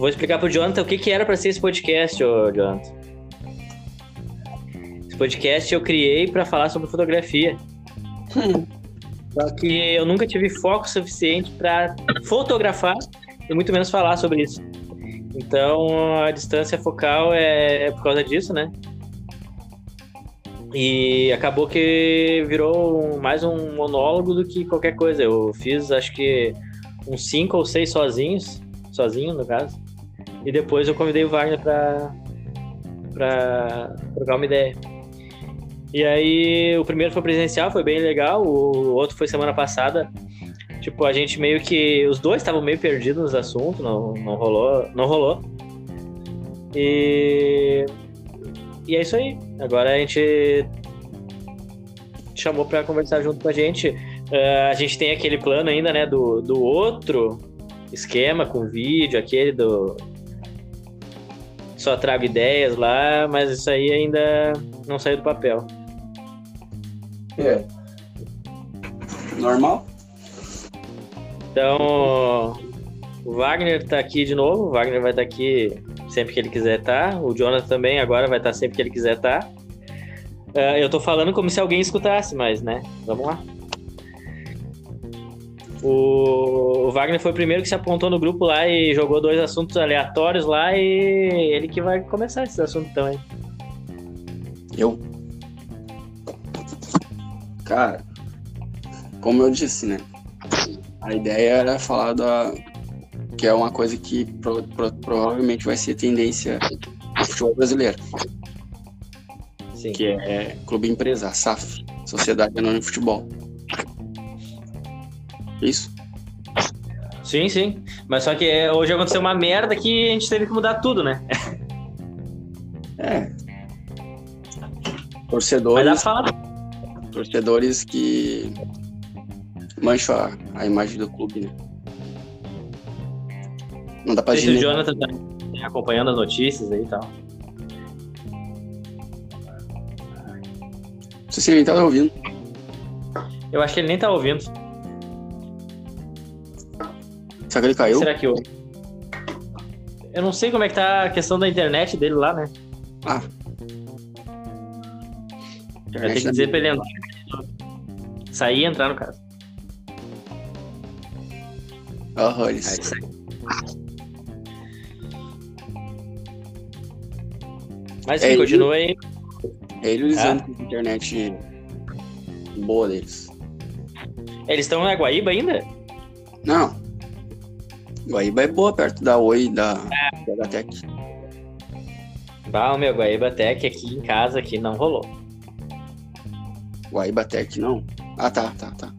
vou explicar pro Jonathan o que, que era para ser esse podcast, ô Jonathan. Esse podcast eu criei para falar sobre fotografia. Só que eu nunca tive foco suficiente para fotografar e muito menos falar sobre isso. Então a distância focal é, é por causa disso, né? E acabou que virou mais um monólogo do que qualquer coisa. Eu fiz acho que uns cinco ou seis sozinhos, sozinho no caso. E depois eu convidei o Wagner para para trocar uma ideia. E aí o primeiro foi presencial, foi bem legal. O outro foi semana passada. Tipo, a gente meio que. Os dois estavam meio perdidos nos assuntos, não, não rolou. Não rolou. E. E é isso aí. Agora a gente chamou para conversar junto com a gente. Uh, a gente tem aquele plano ainda, né, do, do outro esquema com vídeo, aquele do. Só trago ideias lá, mas isso aí ainda não saiu do papel. É. Normal? Então, o Wagner tá aqui de novo. O Wagner vai estar tá aqui sempre que ele quiser estar. Tá. O Jonathan também agora vai estar tá sempre que ele quiser estar. Tá. Uh, eu tô falando como se alguém escutasse, mas, né? Vamos lá. O, Wagner foi o primeiro que se apontou no grupo lá e jogou dois assuntos aleatórios lá e ele que vai começar esse assunto também. Eu? Cara, como eu disse, né? A ideia era falar da. que é uma coisa que pro, pro, provavelmente vai ser tendência no futebol brasileiro. Sim. Que é Clube Empresa, SAF, Sociedade Anônima de Futebol. Isso? Sim, sim. Mas só que é, hoje aconteceu uma merda que a gente teve que mudar tudo, né? É. Torcedores. Mas dá pra falar torcedores que mancham a, a imagem do clube, né? Não dá pra dizer. O Jonathan tá acompanhando as notícias aí e tal. Não sei se ele nem tá ouvindo. Eu acho que ele nem tá ouvindo. Será que ele caiu? Será que eu. Eu não sei como é que tá a questão da internet dele lá, né? Ah, Vai ter que dizer pra ele entrar. Sair e entrar no caso. Horrores. Mas sim, é continua aí. É ele usando ah. a internet boa deles. Eles estão na Guaíba ainda? Não. Guaíba é boa, perto da Oi da, é. da Tech. Bah, meu Guaíba Tech aqui em casa aqui não rolou. Guaíba Tech, não? Ah, tá, tá, tá.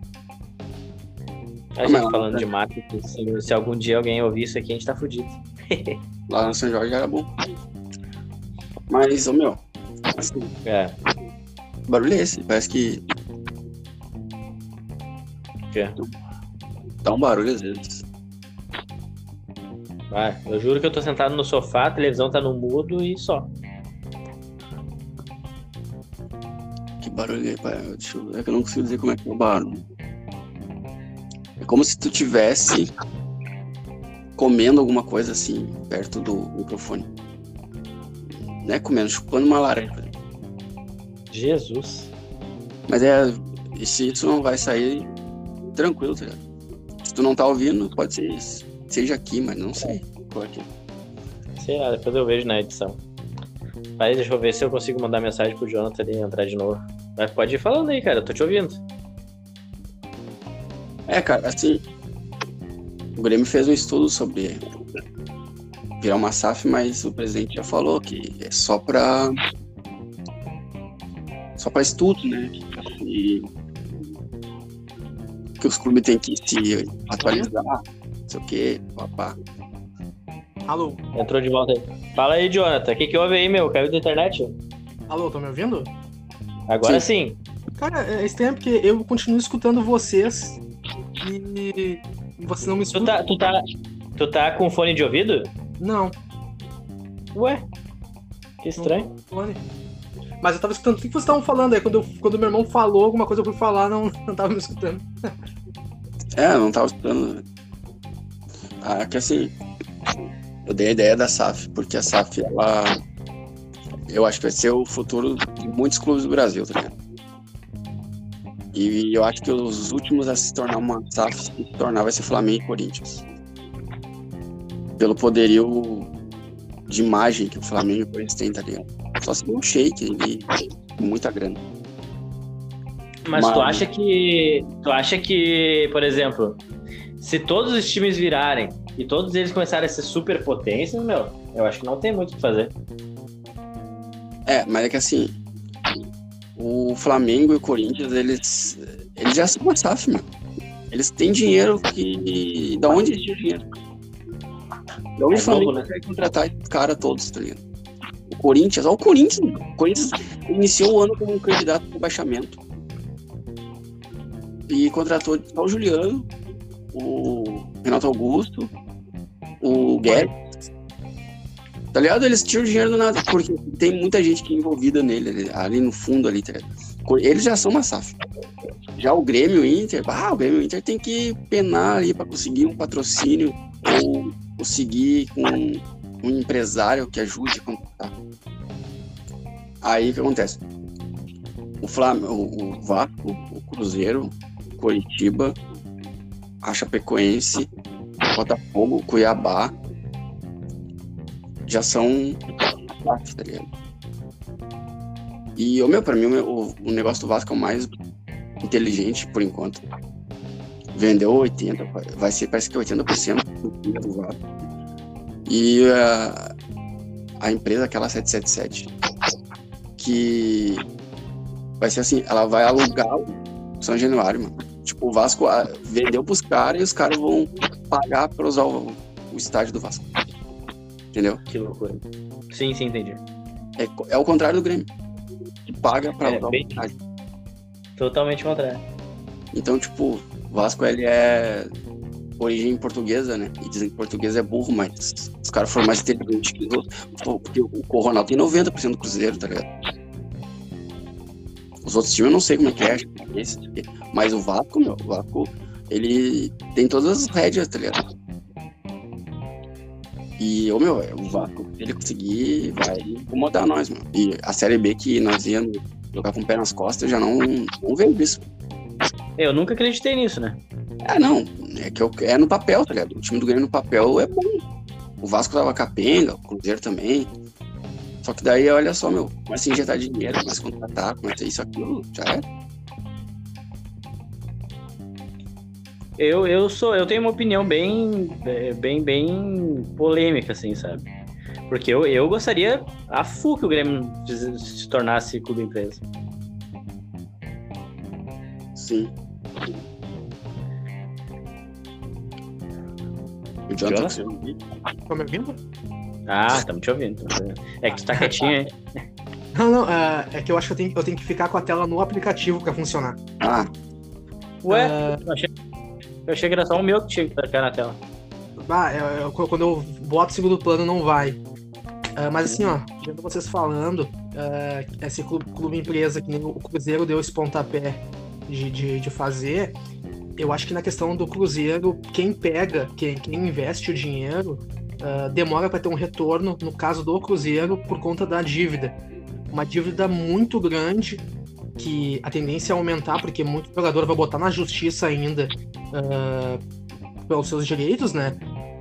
A gente falando de marketing, se, se, algum dia alguém ouvir isso aqui, a gente tá fudido. lá no São Jorge era bom. Mas, ô meu, assim. É. Barulho é esse, parece que. Que? Dá um barulho às vezes. Vai, eu juro que eu tô sentado no sofá, a televisão tá no mudo e só. barulho aí, pai. Deixa eu ver, é que eu não consigo dizer como é que é o barulho. É como se tu tivesse comendo alguma coisa assim, perto do microfone. Não é comendo, chupando uma laranja. Jesus. Mas é. Se isso não vai sair tranquilo, tá ligado? Se tu não tá ouvindo, pode ser seja aqui, mas não sei. Sei lá, depois eu vejo na edição. Mas deixa eu ver se eu consigo mandar mensagem pro Jonathan e entrar de novo. Mas pode ir falando aí, cara, eu tô te ouvindo. É, cara, assim. O Grêmio fez um estudo sobre virar uma SAF, mas o presidente já falou que é só pra. só pra estudo, né? E que os clubes têm que se atualizar, sei o que, papá. Alô? Entrou de volta aí. Fala aí, Jonathan. O que, que houve aí, meu? Caiu da internet? Alô, tá me ouvindo? Agora sim. sim. Cara, é estranho porque eu continuo escutando vocês e você não me escuta. Tu tá, tu tá, tu tá com fone de ouvido? Não. Ué? Que estranho. Fone. Mas eu tava escutando o que vocês estavam falando aí. Quando, eu, quando meu irmão falou alguma coisa eu fui falar, não, não tava me escutando. é, não tava escutando. Ah, que assim. Eu dei a ideia da SAF, porque a SAF, ela. Eu acho que vai ser o futuro de muitos clubes do Brasil, tá ligado? E eu acho que os últimos a se tornar uma SAF, se tornar vai ser Flamengo e Corinthians. Pelo poderio de imagem que o Flamengo e o Corinthians têm, tá ligado? Só se um shake ali, muita grana. Mas, Mas tu acha que. Tu acha que, por exemplo, se todos os times virarem e todos eles começarem a ser super potências, meu, eu acho que não tem muito o que fazer. É, mas é que assim, o Flamengo e o Corinthians, eles, eles já são uma SAF, mano. Eles têm dinheiro que. Da onde eles têm dinheiro? Da onde é o Flamengo né? vai contratar esses caras todos, tá ligado? O Corinthians, olha o Corinthians, mano. O Corinthians iniciou o ano como um candidato para baixamento. E contratou só o Juliano, o Renato Augusto, o Guedes. Tá ligado? Eles tiram dinheiro do nada, porque tem muita gente que é envolvida nele, ali no fundo ali, tá ligado? Eles já são uma SAF. Já o Grêmio Inter, ah, o Grêmio Inter tem que penar ali para conseguir um patrocínio ou conseguir com um empresário que ajude a contratar. Aí o que acontece? O Flamengo, o Vasco, o Cruzeiro, o Coritiba, a Chapecoense, Botafogo, Cuiabá já são tá ligado? E, o meu, pra mim, o, o negócio do Vasco é o mais inteligente por enquanto. Vendeu 80%, vai ser, parece que 80% do Vasco. E a, a empresa, aquela 777, que vai ser assim, ela vai alugar o São Januário, mano. Tipo, o Vasco ah, vendeu pros caras e os caras vão pagar pra usar o, o estádio do Vasco. Entendeu? Que loucura. Sim, sim, entendi. É, é o contrário do Grêmio. Que paga pra é, usar bem... o estádio. Totalmente contrário. Então, tipo, o Vasco ele é origem portuguesa, né? E dizem que português é burro, mas os caras foram mais inteligentes que os outros. Porque o Ronaldo tem 90% do Cruzeiro, tá ligado? Os outros times eu não sei como é que é, mas o Vasco, meu, o Vasco, ele tem todas as rédeas, tá ligado? E, ô, meu, o Vasco, se ele conseguir, vai incomodar nós, meu. E a Série B que nós íamos jogar com o pé nas costas, já não, não veio disso. Eu nunca acreditei nisso, né? É, não. É que eu, é no papel, tá ligado? O time do Grêmio no papel é bom. O Vasco tava capenga, o Cruzeiro também. Só que daí, olha só, meu, começa a injetar dinheiro, começa a contratar, começa isso, aquilo, já é. Eu, eu sou, eu tenho uma opinião bem, bem, bem polêmica, assim, sabe? Porque eu, eu gostaria a FU que o Grêmio se tornasse clube empresa. Sim. O Jonathan, tá me ouvindo? Ah, estamos te ouvindo. É que tu tá quietinho, hein? Não, não, é, é, que eu acho que eu tenho, eu tenho que ficar com a tela no aplicativo pra funcionar. Ah. Ué? Uh... Eu, achei, eu achei que era só o meu que tinha que ficar na tela. Ah, eu, eu, quando eu boto o segundo plano não vai. Uh, mas assim, ó, vendo vocês falando, uh, esse clube, clube, empresa que nem o Cruzeiro deu esse pontapé de, de, de fazer, eu acho que na questão do Cruzeiro, quem pega, quem, quem investe o dinheiro, uh, demora para ter um retorno, no caso do Cruzeiro, por conta da dívida. Uma dívida muito grande, que a tendência é aumentar, porque muito jogador vai botar na justiça ainda uh, pelos seus direitos, né?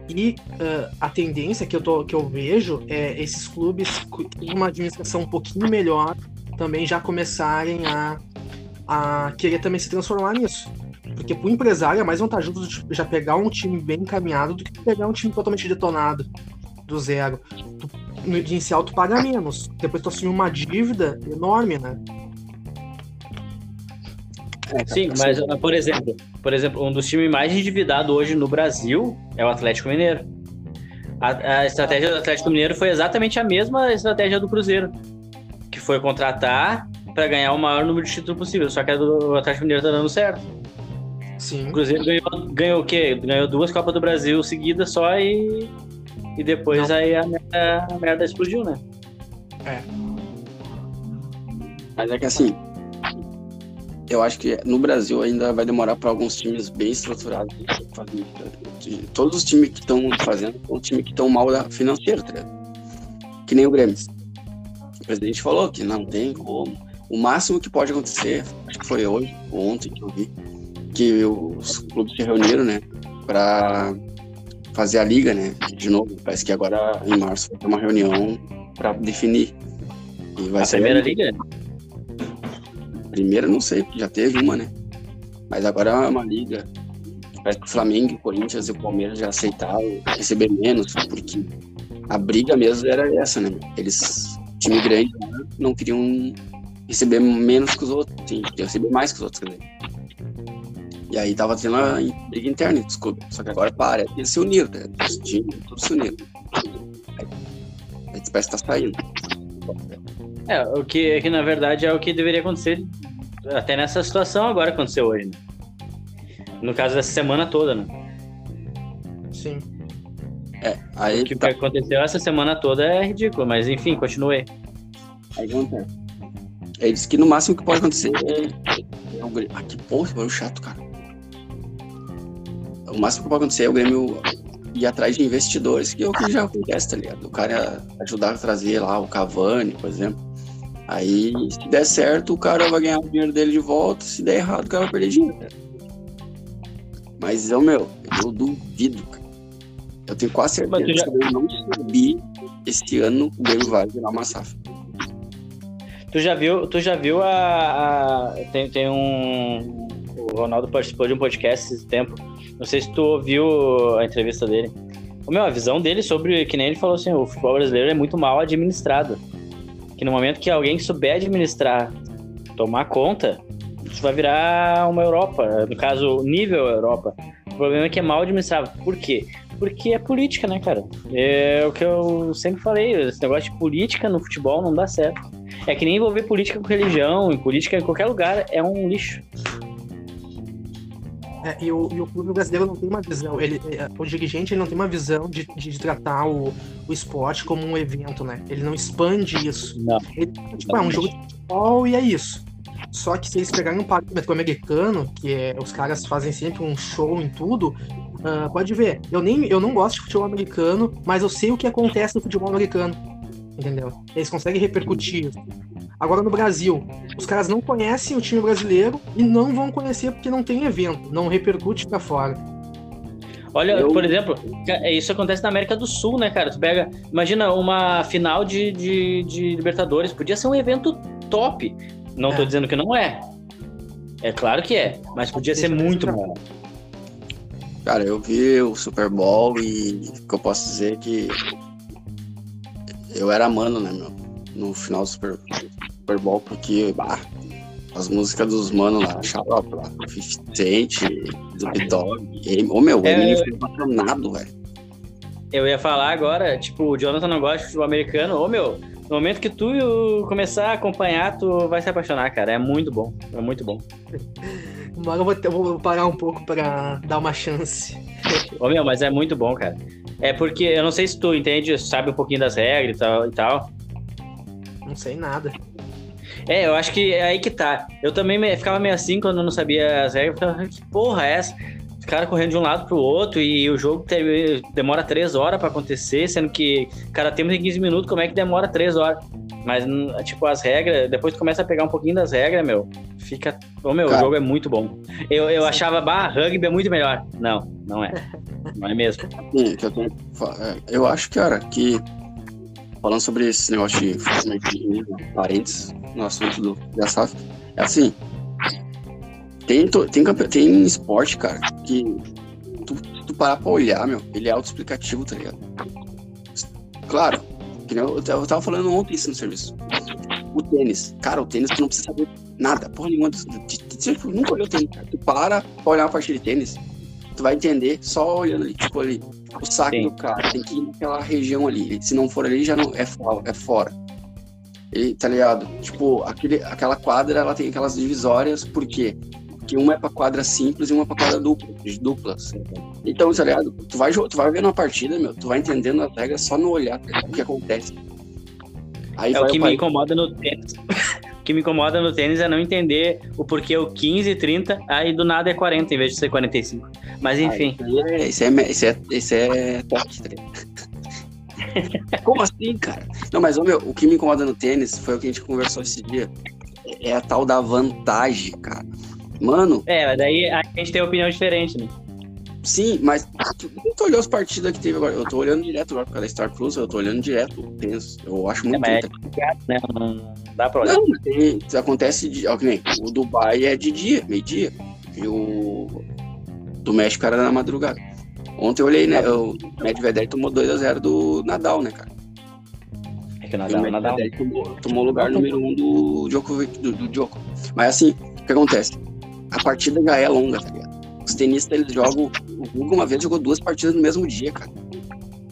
E uh, a tendência que eu, tô, que eu vejo é esses clubes com uma administração um pouquinho melhor também já começarem a, a querer também se transformar nisso. Porque pro empresário é mais vantajoso já pegar um time bem encaminhado do que pegar um time totalmente detonado do zero. Tu, no inicial tu paga menos, depois tu assume uma dívida enorme, né? É, Sim, mas por exemplo, por exemplo, um dos times mais endividados hoje no Brasil é o Atlético Mineiro. A, a, estratégia do Atlético Mineiro foi exatamente a mesma estratégia do Cruzeiro, que foi contratar para ganhar o maior número de títulos possível. Só que a do Atlético Mineiro tá dando certo. Sim. O Cruzeiro ganhou, ganhou o quê? Ganhou duas Copas do Brasil seguidas só e. E depois Não. aí a merda, a merda explodiu, né? É. Mas é que assim. eu acho que no Brasil ainda vai demorar para alguns times bem estruturados fazer Todos os times que estão fazendo são times que estão mal financeiro, tá? Que nem o Grêmio. O presidente falou que não tem como. O máximo que pode acontecer, acho que foi hoje, ou ontem que eu vi, que os clubes se reuniram, né, para fazer a liga, né, de novo. Parece que agora em março vai ter uma reunião para definir. E vai a ser primeira liga? Primeira, não sei, já teve uma, né? Mas agora é uma liga. Parece que o Flamengo, o Corinthians e o Palmeiras já aceitaram receber menos, porque a briga mesmo era essa, né? Eles, time grande, não queriam receber menos que os outros, sim, queriam receber mais que os outros, quer dizer. E aí tava tendo a briga interna clubes. Só que agora que eles se uniram, né? Os times, todos se uniram. Aí parece que tá saindo. É, o que, é que na verdade é o que deveria acontecer até nessa situação agora aconteceu hoje, né? No caso dessa semana toda, né? Sim. É, aí o que tá... aconteceu essa semana toda é ridículo, mas enfim, continuei. Aí acontece. Ele disse que no máximo que pode acontecer é, é. Ah, que porra, foi chato, cara. O máximo que pode acontecer é o Grêmio ir atrás de investidores, que é o que já acontece, tá ligado? O cara ajudar a trazer lá o Cavani, por exemplo. Aí, se der certo, o cara vai ganhar o dinheiro dele de volta. Se der errado, o cara vai perder dinheiro. Mas eu, meu, eu duvido, cara. Eu tenho quase certeza já... que eu não subir esse ano, o Grêmio vai virar uma safra. Tu já viu, tu já viu a, a, tem, tem um o Ronaldo participou de um podcast esse tempo. Não sei se tu ouviu a entrevista dele. Meu, a visão dele sobre que nem ele falou assim, o futebol brasileiro é muito mal administrado que no momento que alguém souber administrar, tomar conta, isso vai virar uma Europa, no caso, nível Europa. O problema é que é mal administrado. Por quê? Porque é política, né, cara? É o que eu sempre falei, esse negócio de política no futebol não dá certo. É que nem envolver política com religião, em política em qualquer lugar, é um lixo. É, e, o, e o clube brasileiro não tem uma visão, ele, é, o dirigente ele não tem uma visão de, de, de, tratar o, o esporte como um evento, né? Ele não expande isso. Não. Ele, tipo, é um jogo de futebol e é isso. Só que se eles pegarem um parâmetro americano, que é, os caras fazem sempre um show em tudo, uh, pode ver. Eu, nem, eu não gosto de futebol americano, mas eu sei o que acontece no futebol americano. Entendeu? Eles conseguem repercutir. Agora no Brasil, os caras não conhecem o time brasileiro e não vão conhecer porque não tem evento, não repercute para fora. Olha, eu... por exemplo, é, isso acontece na América do Sul, né, cara? Tu pega, imagina uma final de, de, de Libertadores, podia ser um evento top. Não é. tô dizendo que não é. É claro que é, mas podia ser muito bom. Cara, eu vi o Super Bowl e o que eu posso dizer é que eu era mano, né, meu? No final do Super, Super Bowl, porque, bah, as músicas dos manos lá, Xarope lá, 50 Cent, Snoop Dogg, ô meu, é, ele foi apaixonado, velho. Eu ia falar agora, tipo, o Jonathan não gosta de futebol americano, ô meu, no momento que tu começar a acompanhar, tu vai se apaixonar, cara, é muito bom, é muito bom. Mas eu vou, eu vou parar um pouco pra dar uma chance. Ô meu, mas é muito bom, cara. É porque, eu não sei se tu entende, sabe um pouquinho das regras e tal, e tal. Não sei nada. É, eu acho que é aí que tá. Eu também me, ficava meio assim quando eu não sabia as regras. Ficava, que porra é essa? Os caras correndo de um lado pro outro e o jogo teve, demora três horas para acontecer, sendo que cada tempo tem 15 minutos, como é que demora três horas? Mas, tipo, as regras, depois tu começa a pegar um pouquinho das regras, meu, fica. Ô, meu, Cara. o jogo é muito bom. Eu, eu achava, bah, rugby é muito melhor. Não, não é. Não é mesmo. Sim, eu, tenho, é, eu acho, cara, que falando sobre esse negócio de de parentes no assunto do da SAF, é assim, tem, tem, tem esporte, cara, que tu, tu parar pra olhar, meu, ele é autoexplicativo, tá ligado? Claro, eu, eu tava falando ontem isso no serviço. O tênis, cara, o tênis tu não precisa saber nada, porra nenhuma. Tu, tu, tu, nunca olhou tênis, cara. Tu para pra olhar uma partida de tênis, tu vai entender só olhando ali, tipo ali, o saco Sim. do cara, tem que ir naquela região ali. Se não for ali, já não é fora. É fora. Ele, tá ligado? Tipo, aquele, aquela quadra, ela tem aquelas divisórias, por quê? Porque uma é pra quadra simples e uma é pra quadra dupla, duplas. Então, tá ligado? Tu vai, tu vai vendo uma partida, meu, tu vai entendendo as regras só no olhar tá o que acontece. Aí é o que me incomoda no tênis. O que me incomoda no tênis é não entender o porquê o 15, 30, aí do nada é 40 em vez de ser 45. Mas enfim. Isso, é, isso, é, isso é toque, tá Como assim, cara? Não, mas meu, o que me incomoda no tênis foi o que a gente conversou esse dia. É a tal da vantagem, cara. Mano. É, daí a gente tem opinião diferente, né? Sim, mas tu olhou as partidas que teve agora. Eu tô olhando direto agora por causa da Star Plus, eu tô olhando direto o tênis. Eu acho muito é, é, né? Não dá pra olhar. Não, tem, acontece de. Ó, nem, o Dubai é de dia, meio-dia. E o do México era na madrugada. Ontem eu olhei, né? O Medvedev tomou 2x0 do Nadal, né, cara? É que o Nadal, o Nadal. Tomou, tomou lugar número 1 um do Djokovic, do, do Djokovic. Mas assim, o que acontece? A partida já é longa, tá ligado? Os tenistas, eles jogam. O Hugo uma vez jogou duas partidas no mesmo dia, cara.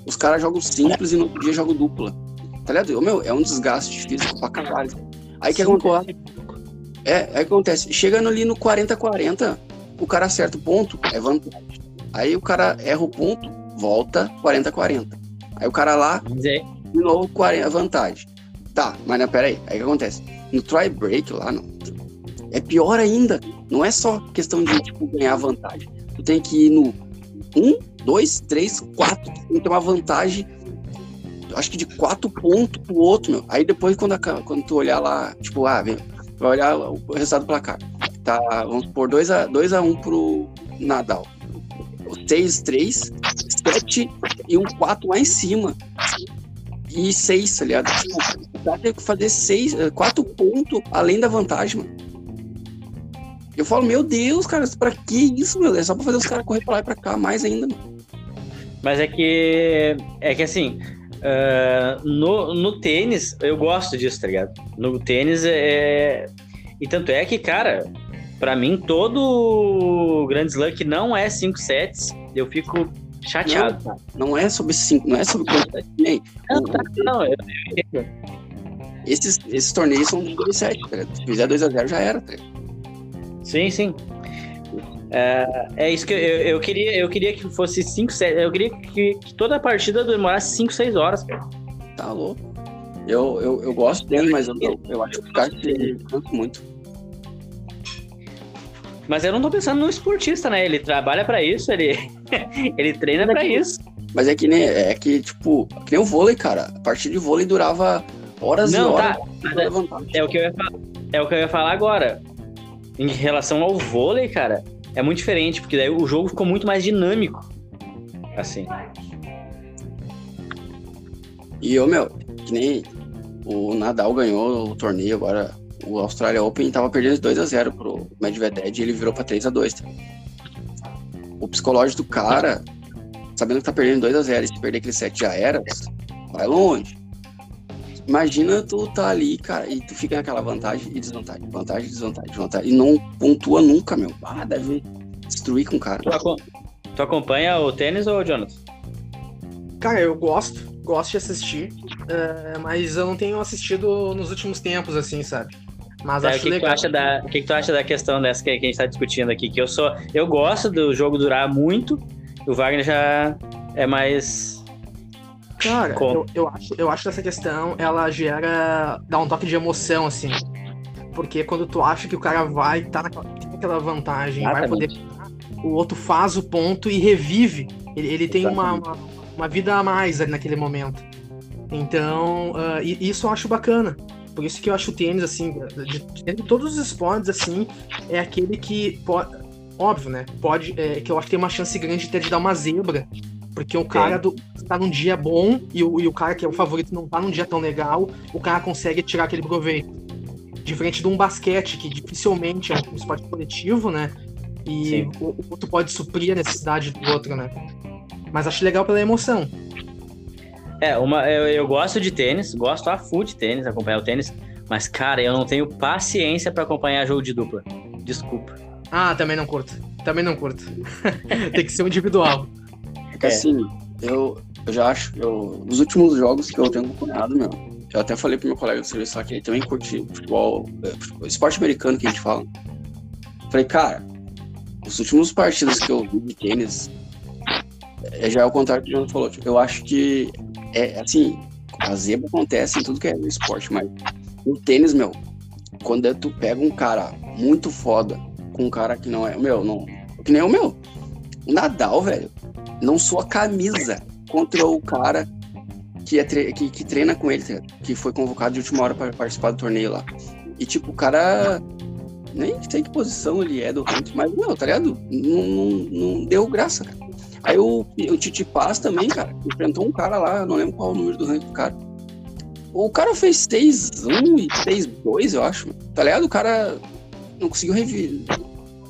Os caras jogam simples e no outro dia jogam dupla. Tá ligado? Meu, é um desgaste físico pra caralho. Aí que acontece? É, aí que acontece. Chegando ali no 40-40, o cara acerta o ponto, é vantagem. Aí o cara erra o ponto, volta 40-40. Aí o cara lá, de novo, 40, vantagem. Tá, mas não, peraí. Aí o que acontece? No try break lá, não. É pior ainda. Não é só questão de tipo, ganhar vantagem. Tu tem que ir no 1, 2, 3, 4. Tu tem que ter uma vantagem, acho que de 4 pontos pro outro, meu. Aí depois, quando, a, quando tu olhar lá, tipo, ah, vem, vai olhar o resultado do placar. Tá, vamos por 2x1 um pro Nadal. 6, 3, 7 e um 4 lá em cima. E 6, tá ligado? Tipo, o cara tem que fazer 6, 4 eh, pontos além da vantagem, mano. Eu falo, meu Deus, cara, pra que isso, meu? É só pra fazer os caras correr pra lá e pra cá mais ainda, mano. Mas é que. É que assim. Uh, no, no tênis, eu gosto disso, tá ligado? No tênis é. E tanto é que, cara, para mim, todo Grand Slam que não é 5 sets, eu fico chateado. Não, não é sobre 5, não é sobre quantidade. Não, tá, não, eu, eu Esses, esses torneios são de 2 sets, cara. Se fizer 2x0 já era, tá? Sim, sim. É, é isso que eu, eu, queria. Eu queria que fosse 5, 7. Eu queria que, que, toda a partida demorasse 5, 6 horas, cara. Tá louco. Eu, eu, eu gosto dele, mas eu, eu, eu acho que o cara cansa muito. Mas eu não tô pensando no esportista, né? Ele trabalha para isso, ele, ele treina para isso. Mas é que nem, é que, tipo, que nem o vôlei, cara. A partida de vôlei durava horas não, e horas. Tá. É, o que eu ia falar, é o que eu ia falar agora. Em relação ao vôlei, cara, é muito diferente, porque daí o jogo ficou muito mais dinâmico. Assim. E eu, meu, que nem o Nadal ganhou o torneio agora o Australia Open tava perdendo 2 a 0 pro Medvedev e ele virou pra 3 a 2 tá? O psicológico do cara, sabendo que tá perdendo 2 a 0 e se perder aquele 7 já era, vai longe. Imagina tu tá ali, cara, e tu fica naquela vantagem e desvantagem, vantagem, desvantagem, desvantagem, e não pontua nunca, meu. Ah, deve destruir com o cara. Tu, tu acompanha o tênis ou Jonathan? Cara, eu gosto, gosto de assistir, uh, mas eu não tenho assistido nos últimos tempos, assim, sabe? Mas é, acho o que, legal. Que acha da, o que, que tu acha da questão dessa que, a gente está discutindo aqui? Que eu sou. Eu gosto do jogo durar muito. O Wagner já é mais. Cara, eu, eu, acho, eu acho que essa questão ela gera. dá um toque de emoção, assim. Porque quando tu acha que o cara vai tá naquela, naquela vantagem, Exatamente. vai poder. O outro faz o ponto e revive. Ele, ele tem uma, uma, uma, vida a mais ali naquele momento. Então, uh, isso eu acho bacana. Por isso que eu acho o tênis, assim, de, de, de todos os esportes, assim, é aquele que pode. Óbvio, né? Pode. É, que eu acho que tem uma chance grande de ter de dar uma zebra. Porque o cara do, tá num dia bom e o, e o cara que é o favorito não tá num dia tão legal, o cara consegue tirar aquele proveito. Diferente de um basquete, que dificilmente é um esporte coletivo, né? E o, o outro pode suprir a necessidade do outro, né? Mas acho legal pela emoção. É, uma, eu, eu gosto de tênis, gosto a full de tênis, acompanhar o tênis, mas, cara, eu não tenho paciência para acompanhar jogo de dupla. Desculpa. Ah, também não curto. Também não curto. Tem que ser um individual. É que assim, eu, eu já acho, eu, nos últimos jogos que eu tenho acompanhado, meu, eu até falei pro meu colega do serviço lá que ele também curte futebol, é, esporte americano que a gente fala. Falei, cara, os últimos partidas que eu vi de tênis, é, já é o contrário que o João falou. Tipo, eu acho que é assim, a zebra acontece em tudo que é esporte, mas no tênis, meu, quando tu pega um cara muito foda com um cara que não é. Meu, não. Que nem o meu. O Nadal, velho, não sua camisa contra o cara que, é tre que, que, treina com ele, que foi convocado de última hora para participar do torneio lá. E, tipo, o cara nem sei que posição ele é do ranking, mas, meu, tá ligado? Não, não, não deu graça, cara. Aí o, o Titi Paz também, cara, enfrentou um cara lá, não lembro qual o número do ranking do cara. O cara fez 6-1 e 6-2, eu acho. Tá ligado? O cara não conseguiu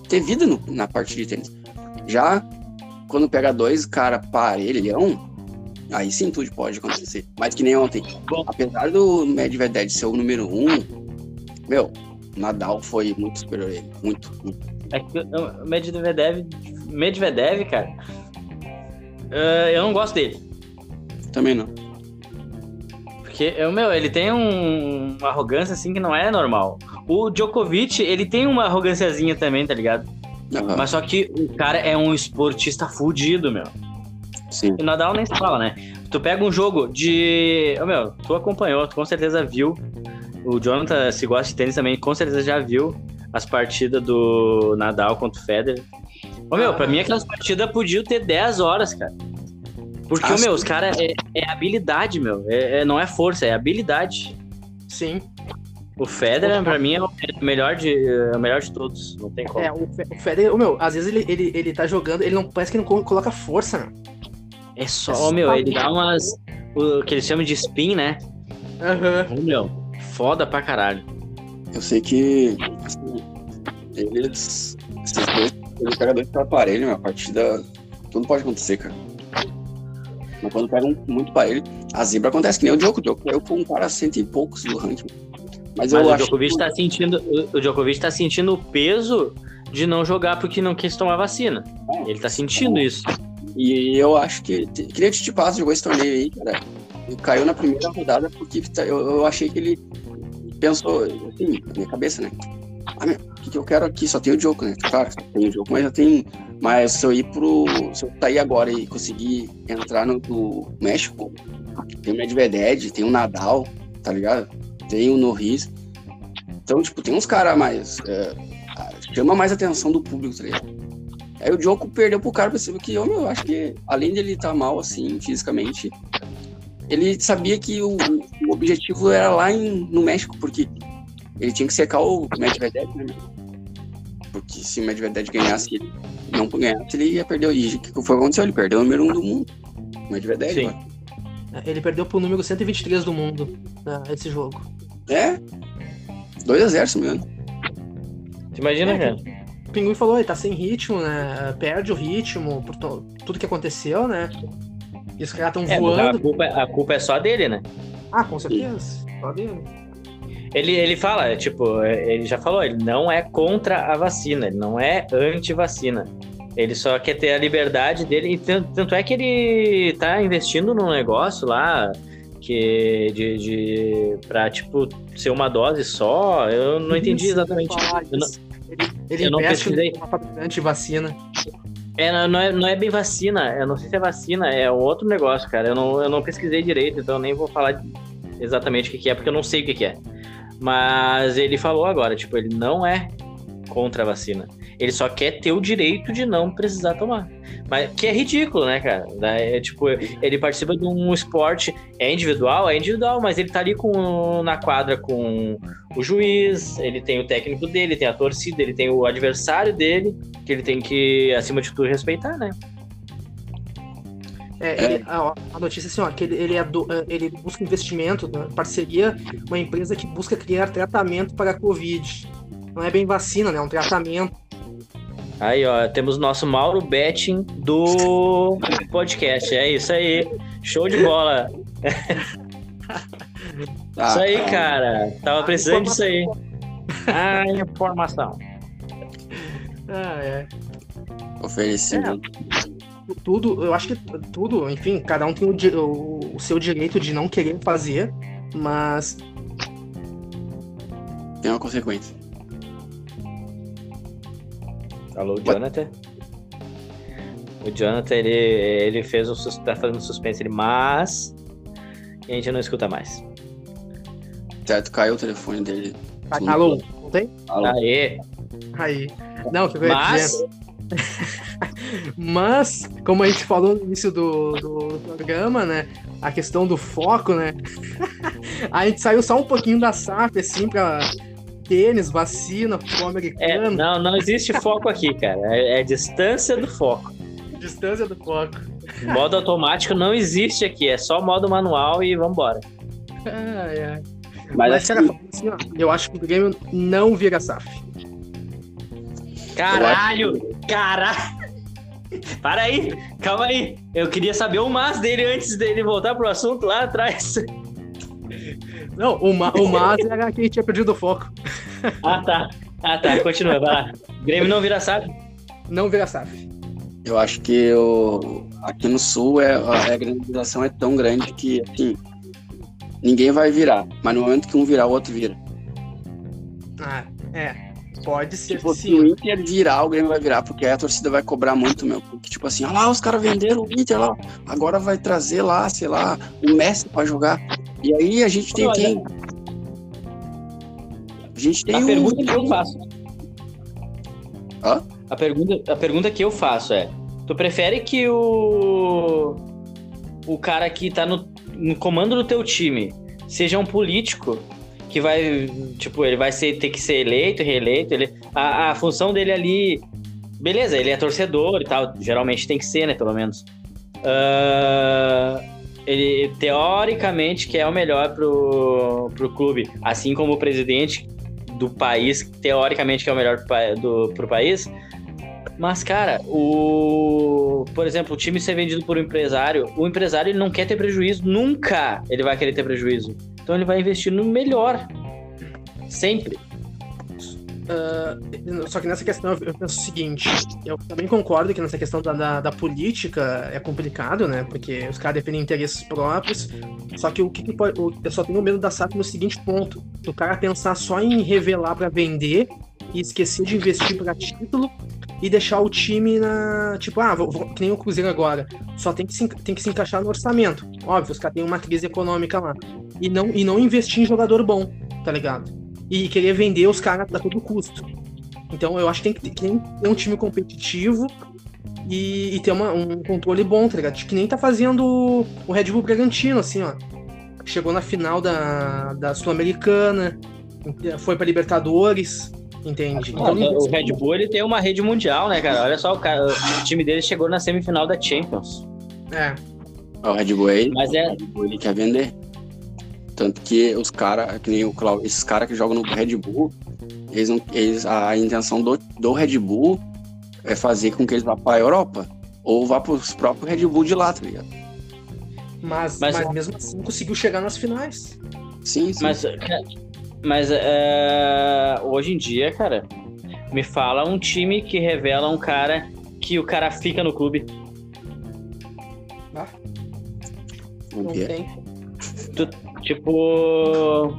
ter vida no, na parte de tênis. Já quando pega dois cara parelhão, aí sim tudo pode acontecer. Mas que nem ontem. Bom. Apesar do Medvedev ser o número um, meu, Nadal foi muito superior a ele. Muito, muito. É que o Medvedev, Medvedev, cara, uh, eu não gosto dele. Também não. Porque, meu, ele tem um, uma arrogância assim que não é normal. O Djokovic, ele tem uma arrogânciazinha também, tá ligado? Uhum. Mas só que o cara é um esportista fudido, meu. Sim. E o Nadal nem se fala, né? Tu pega um jogo de. Oh, meu, tu acompanhou, tu com certeza viu. O Jonathan, se gosta de tênis também, com certeza já viu as partidas do Nadal contra o Federer. Ô, meu, ah, pra mim aquelas partidas podiam ter 10 horas, cara. Porque, ah, meu, os caras é, é, habilidade, meu. É, é, não é força, é habilidade. Sim. O Federer, pra mim, é o melhor de, é o melhor de todos. Não tem como. É, o, o Federer, meu, às vezes ele, ele, ele tá jogando, ele não parece que não coloca força, meu. É só, é meu, ele dá umas. O que eles chamam de spin, né? Aham. Uhum. Meu, foda pra caralho. Eu sei que. Assim, eles. Esses dois, eles pegam dois pra aparelho, meu, a partida. Tudo pode acontecer, cara. Mas quando pega um, muito parelho, a zebra acontece que nem o Djoko. O Djoko eu com um cara cento e poucos do ranking. Mas, Mas o Djokovic que... tá sentindo, o Djokovic tá sentindo o peso de não jogar porque não quis tomar vacina. É, Ele tá sentindo é. isso. E eu acho que. Que nem o Titi Passo jogou esse torneio aí, cara. Ele caiu na primeira rodada porque tá, eu, eu achei que ele pensou, assim, na minha cabeça, né? Ah, meu, o que, que eu quero aqui? Só tem o Djoko, né? Claro, tem o Djoko, mas já tem. Mas se eu ir pro. Se eu sair agora e conseguir entrar no, no México, tem o Medvedev, tem o Nadal, tá ligado? Tem o Norris. Então, tipo, tem uns caras mais. É, chama mais atenção do público, tá ligado? Aí o Djoko perdeu pro cara, percebeu que, eu, eu acho que, além de ele estar tá mal, assim, fisicamente, ele sabia que o, o, objetivo era lá em, no México, porque ele tinha que secar o Medvedev, né? Porque se o Medvedev ganhasse, ele não ganhasse, ele ia perder. E o que foi que aconteceu? Ele perdeu o número um do mundo. O Medvedev, Sim. Ele perdeu pro número 123 do mundo né, esse jogo. É. 2x0, se não me engano. Imagina, é, cara. O Pinguim falou, ele tá sem ritmo, né? Perde o ritmo por tudo que aconteceu, né? E os caras estão é, voando. A culpa, a culpa é só dele, né? Ah, com certeza. Só dele. Ele, ele fala, tipo, ele já falou, ele não é contra a vacina, ele não é anti-vacina. Ele só quer ter a liberdade dele. E tanto é que ele tá investindo num negócio lá que de, de para tipo ser uma dose só. Eu não entendi exatamente. Eu não, ele, ele eu não pesquisei. Uma fabricante de vacina. É, não, é, não é bem vacina, eu não sei se é vacina, é outro negócio, cara. Eu não, eu não pesquisei direito, então eu nem vou falar exatamente o que, que é, porque eu não sei o que, que é. Mas ele falou agora, tipo, ele não é contra a vacina. Ele só quer ter o direito de não precisar tomar. Mas que é ridículo, né, cara? É, tipo, ele participa de um esporte, é individual, é individual, mas ele tá ali com, na quadra com o juiz, ele tem o técnico dele, tem a torcida, ele tem o adversário dele, que ele tem que, acima de tudo, respeitar, né? É, ele, a, a, notícia é assim, ó, que ele, ele, é do, é, ele busca investimento, né, parceria, uma empresa que busca criar tratamento para a Covid. Não é bem vacina, né? É um tratamento. Aí, ó, temos o nosso Mauro Betting do podcast. É isso aí. Show de bola. Ah, isso aí, cara. Tava precisando disso aí. Ah, informação. Ah, é. Oferecimento. É, tudo, eu acho que tudo, enfim, cada um tem o, o, o seu direito de não querer fazer, mas. Tem uma consequência. Alô, Jonathan? O Jonathan, ele, ele fez o tá fazendo suspense, ele, mas a gente não escuta mais. Certo, caiu o telefone dele. Tá, alô, não tem? Alô. Aê. Aí. Não, o que eu ia Mas, dizer. Mas, como a gente falou no início do, do programa, né? A questão do foco, né? a gente saiu só um pouquinho da SAF, assim, pra tênis, vacina, futebol é, americano, não, não existe foco aqui, cara. É, é distância do foco. distância do foco. Modo automático não existe aqui, é só modo manual e vambora. Ai, ai. Mas, Mas, assim, falando assim, ó, eu acho que o Grêmio não vira SAF. Caralho! Caralho! Para aí, calma aí. Eu queria saber o mais dele antes dele voltar pro assunto lá atrás. Não, o, Ma o Mas era quem tinha perdido o foco. Ah, tá. Ah, tá. Continua, vai lá. Grêmio não vira sabe? Não vira SAF. eu acho que o, aqui no sul é, a granalização é tão grande que assim, ninguém vai virar. Mas no momento que um virar, o outro vira. Ah, é. Pode ser Tipo, se sim. o Inter virar, o Grêmio vai virar, porque aí a torcida vai cobrar muito, meu. Porque, tipo assim, olha lá, os caras venderam o Inter lá, agora vai trazer lá, sei lá, o Messi pra jogar. E aí a gente tem Olha, quem? A gente tem A o- pergunta que eu faço. Hã? A pergunta, a pergunta que eu faço é: tu prefere que o o cara que tá no, no comando do teu time seja um político que vai, tipo, ele vai ser, ter que ser eleito, reeleito, ele, a, a função dele ali, beleza, ele é torcedor e tal, geralmente tem que ser, né, pelo menos. Ah, ele teoricamente quer o melhor pro, pro clube, assim como o presidente do país, teoricamente é o melhor pro, do, pro país. Mas, cara, o. Por exemplo, o time ser vendido por um empresário, o empresário ele não quer ter prejuízo, nunca ele vai querer ter prejuízo. Então ele vai investir no melhor. Sempre. Ah, só que nessa questão eu penso o seguinte: eu também concordo que nessa questão da, da, da política é complicado, né? Porque os caras defendem interesses próprios. Só que o que, que pode. o- Eu só tenho medo da SAF no seguinte ponto: o cara pensar só em revelar pra vender e esquecer de investir pra título e deixar o time na. Tipo, ah, vou, vou- que nem o Cruzeiro agora. Só tem que se, tem que se encaixar no orçamento. Óbvio, os caras têm uma crise econômica lá. E não, e não investir em jogador bom, tá ligado? E querer vender os caras a todo custo. Então eu acho que tem que ter, tem que ter um time competitivo e, e ter uma- um controle bom, tá ligado? Que nem tá fazendo o Red Bull Bragantino, assim, ó. Chegou na final da, da Sul-Americana, foi pra Libertadores, entende? Ah, Então, o Red Bull ele tem uma rede mundial, né, cara? Olha só, o, cara, o time dele chegou na semifinal da Champions. é, o Red Bull aí, Mas é. o Red Bull, ele quer vender. Tanto que os caras, que nem o Cláudio, esses caras que jogam no Red Bull, eles não, eles, a intenção do, do Red Bull é fazer com que eles vá pra Europa. Ou vá pros próprios Red Bull de lá, tá ligado? mas, Mas- mas mesmo assim conseguiu chegar nas finais. Sim, sim. Mas, mas é, hoje em dia, cara, me fala um time que revela um cara que o cara fica no clube. O Não tem. Tipo.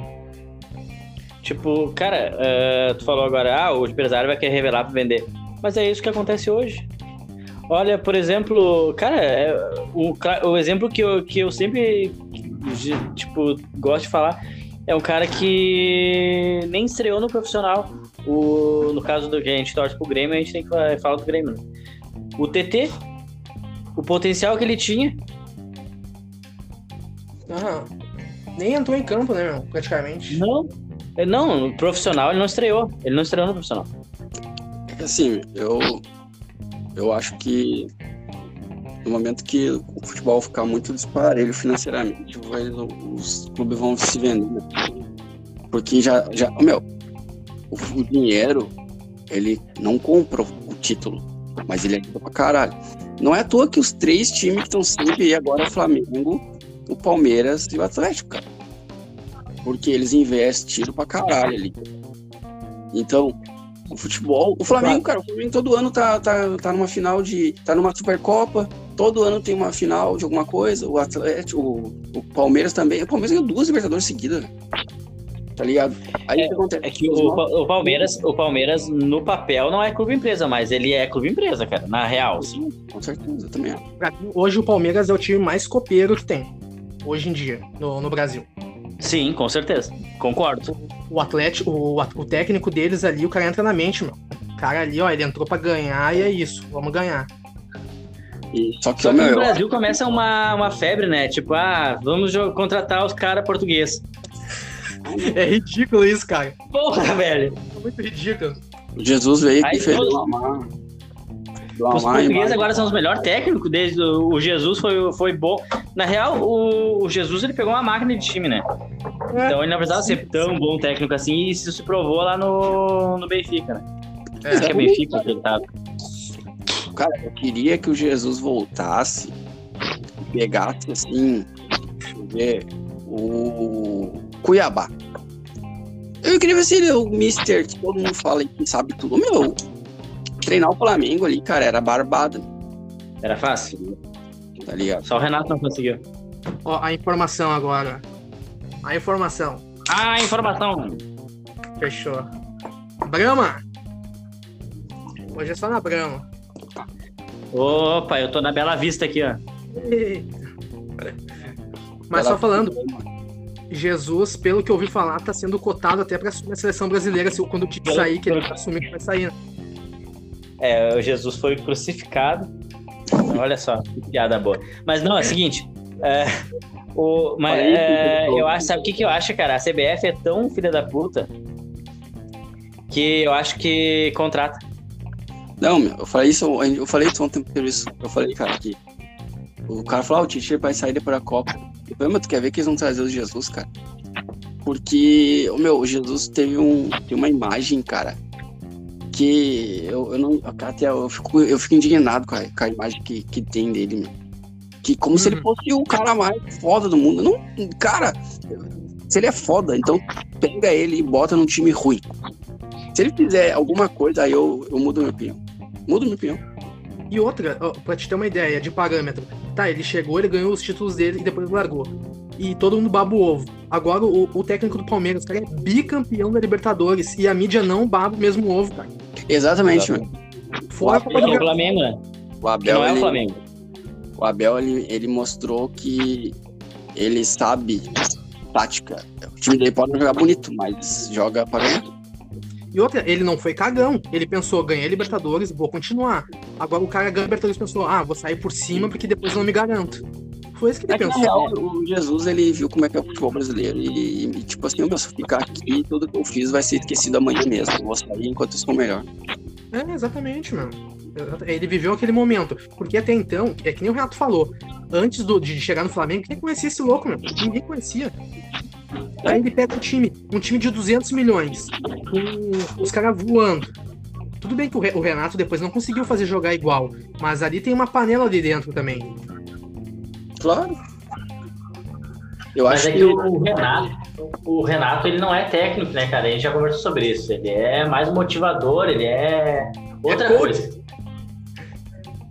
Tipo, cara, é, tu falou agora, ah, o empresário vai querer revelar pra vender. Mas é isso que acontece hoje. Olha, por exemplo, cara, é, o, o exemplo que eu, que eu sempre, tipo, gosto de falar é um cara que nem estreou no profissional. O, no caso do que a gente torce pro Grêmio, a gente tem que fa- falar do Grêmio. Né? O TT, o potencial que ele tinha, Aham. Nem entrou em campo, né, meu? Praticamente. Não. É, Não, no profissional ele não estreou. Ele não estreou no profissional. Assim, eu, eu acho que no momento que o futebol ficar muito disparelho financeiramente, vai- os clubes vão se vender. né? Porque já, já meu, o, o dinheiro, ele não compra o título, mas ele ajuda pra caralho. Não é à toa que os três times que estão sempre aí agora é o Flamengo, o Palmeiras e o Atlético, cara. Porque eles investiram pra caralho ali. Então, o futebol. O Flamengo, cara, o Flamengo todo ano tá, tá, tá numa final de. tá numa Supercopa. Todo ano tem uma final de alguma coisa. O Atlético, o, o Palmeiras também. O Palmeiras ganhou duas Libertadores seguidas. Tá ligado? Aí o que acontece? É que o, o Palmeiras, o Palmeiras, no papel, não é clube empresa, mas ele é clube empresa, cara. Na real. Sim, com certeza também. mim, Hoje o Palmeiras é o time mais copeiro que tem. Hoje em dia, no, no Brasil. Sim, com certeza. Concordo. o Atlético, o, o técnico deles ali, o cara entra na mente, meu. O cara ali, ó, ele entrou pra ganhar e é isso, vamos ganhar. E, só que, Só ô, que no Brasil começa uma, uma febre, né? Tipo, ah, vamos contratar os caras portugueses. É ridículo isso, cara. Porra, velho. É muito ridículo. o Jesus veio Aí e fez todos- Os portugueses agora são os melhores técnicos, desde o, o Jesus foi, foi bom. Na real, o, o Jesus ele pegou uma máquina de time, né? Então ele não precisava ser tão bom técnico assim, e isso se provou lá no, no Benfica, né? É. Acho que é Benfica que ele tava. Cara, eu queria que o Jesus voltasse e pegasse assim, deixa eu ver, o Cuiabá. Eu queria ver se ele é o Mister, que todo mundo fala que sabe tudo. Meu, treinar o Flamengo ali, cara, era barbada, Era fácil. tá ligado? Só o Renato não conseguiu. Ó, a informação agora. A informação. Ah, informação. Fechou. Brahma! Hoje é só na Brahma. Opa, eu tô na Bela Vista aqui, ó. Mas só falando, Jesus, pelo que eu ouvi falar, tá sendo cotado até pra assumir a seleção brasileira, se quando o Tite sair, que ele vai assumir que vai sair. É, o Jesus foi crucificado. Olha só, que piada boa. Mas não, é o seguinte. é, o, mas, é, eu acho, sabe o que, que eu acho, cara? A CBF é tão filha da puta que eu acho que contrata. Não, meu, eu falei isso, eu falei isso ontem no serviço. Eu falei, cara, que o cara falou, ah, o Tite vai sair depois da Copa. Eu falei, mas tu quer ver que eles vão trazer o Jesus, cara? Porque, o meu, o Jesus teve um, tem uma imagem, cara, que eu, eu não, até eu fico, eu fico indignado com a, com a imagem que, que tem dele, meu. Que como se ele Uhum. fosse o cara mais foda do mundo. Não, cara, se ele é foda, então pega ele e bota num time ruim. Se ele fizer alguma coisa, aí eu, eu mudo minha opinião. Mudo minha opinião. E outra, pra te ter uma ideia de parâmetro. Tá, ele chegou, ele ganhou os títulos dele e depois largou. E todo mundo baba o ovo. Agora o, o técnico do Palmeiras, cara, é bicampeão da Libertadores. E a mídia não baba o mesmo ovo, cara. Exatamente, mano. Fora a O Copa Que do é o. Flamengo, né? O Que Abel, não é o ele, Flamengo. o Abel ele, ele mostrou que ele sabe tática. O time dele pode não jogar bonito, mas joga pra ganhar. E outra, ele não foi cagão. Ele pensou, ganhei a Libertadores, vou continuar. Agora o cara ganha a Libertadores e pensou, ah, vou sair por cima porque depois eu não me garanto. Foi isso que ele É que, na pensou. real, o Jesus ele viu como é que é o futebol brasileiro e, e, tipo assim, meu, se eu ficar aqui, tudo que eu fiz vai ser esquecido amanhã mesmo. Eu vou sair enquanto eu sou melhor. É, exatamente, mano. Ele viveu aquele momento. Porque até então, é que nem o Renato falou, antes do- de chegar no Flamengo, quem conhecia esse louco, meu? Ninguém conhecia. Aí ele pega um time, um time de 200 milhões, com os caras voando. Tudo bem que o Renato depois não conseguiu fazer jogar igual, mas ali tem uma panela ali dentro também. Claro. Eu Mas acho é que. que o, Renato, o Renato, ele não é técnico, né, cara? A gente já conversou sobre isso. Ele é mais motivador, ele é outra coach. coisa.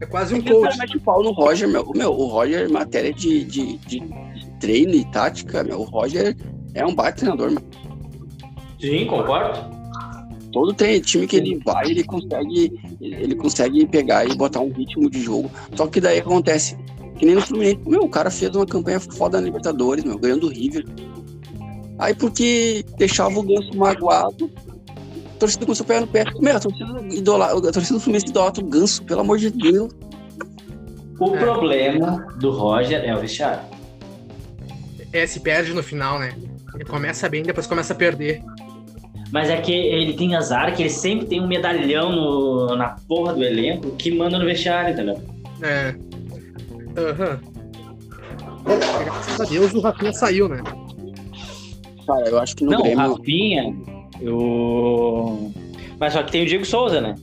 É quase um cara coach. mete o pau no Roger, meu. Meu, o Roger, em matéria de, de, de, de treino e tática, meu, o Roger é um baita treinador, meu. Sim, concordo. Todo tem time que ele vai, ele consegue, ele consegue pegar e botar um ritmo de jogo. Só que daí acontece, que nem no Fluminense, meu, o cara fez uma campanha foda na Libertadores, meu, ganhando o River. Aí porque deixava o Ganso magoado, a torcida começou a pegar no pé. Meu, a torcida, idola, a torcida do Fluminense idolatra o Ganso, pelo amor de Deus. O É. problema do Roger é o vestiário. É, se perde no final, né? Ele começa bem, depois começa a perder. Mas é que ele tem azar que ele sempre tem um medalhão no- na porra do elenco que manda no vestiário, entendeu? É. Aham. Graças a Deus o Rafinha saiu, né? Cara, eu acho que no não, o Grêmio. Rafinha, o... Mas só que tem o Diego Souza, né?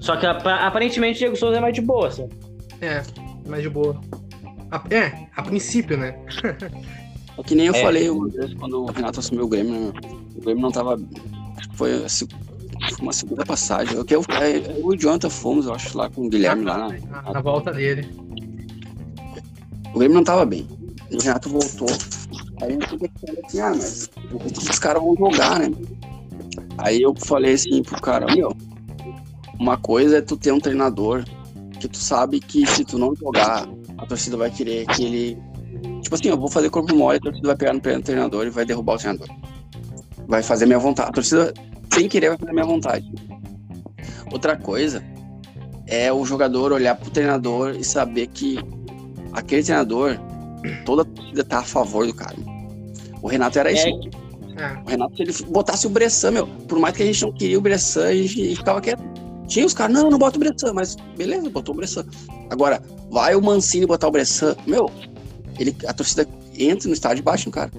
Só que apa- aparentemente o Diego Souza é mais de boa, assim. É, mais de boa. A- é, a princípio, né? É que nem eu É. falei uma vez quando o Renato assumiu o Grêmio, né? O Grêmio não tava. Acho que foi, a se- foi uma segunda passagem. Eu, que eu, é, eu e o Jonathan fomos, eu acho, lá com o Guilherme lá na, Na, na volta dele. O Grêmio não tava bem. O Renato voltou. Aí eu fiquei pensando assim, ah, mas os caras vão jogar, né? Aí eu falei assim pro cara, meu, uma coisa é tu ter um treinador que tu sabe que se tu não jogar, a torcida vai querer que ele. Tipo assim, eu vou fazer corpo mole, a torcida vai pegar no pé do treinador e vai derrubar o treinador. vai fazer minha vontade. A torcida, sem querer, vai fazer minha vontade. Outra coisa é o jogador olhar pro treinador e saber que aquele treinador, toda a torcida tá a favor do cara. O Renato era isso. É. O Renato, se ele botasse o Bressan, meu, por mais que a gente não queria o Bressan, a gente ficava quieto. Tinha os caras, não, não bota o Bressan, mas beleza, botou o Bressan. Agora, vai o Mancini botar o Bressan, meu, ele, a torcida entra no estádio no cara.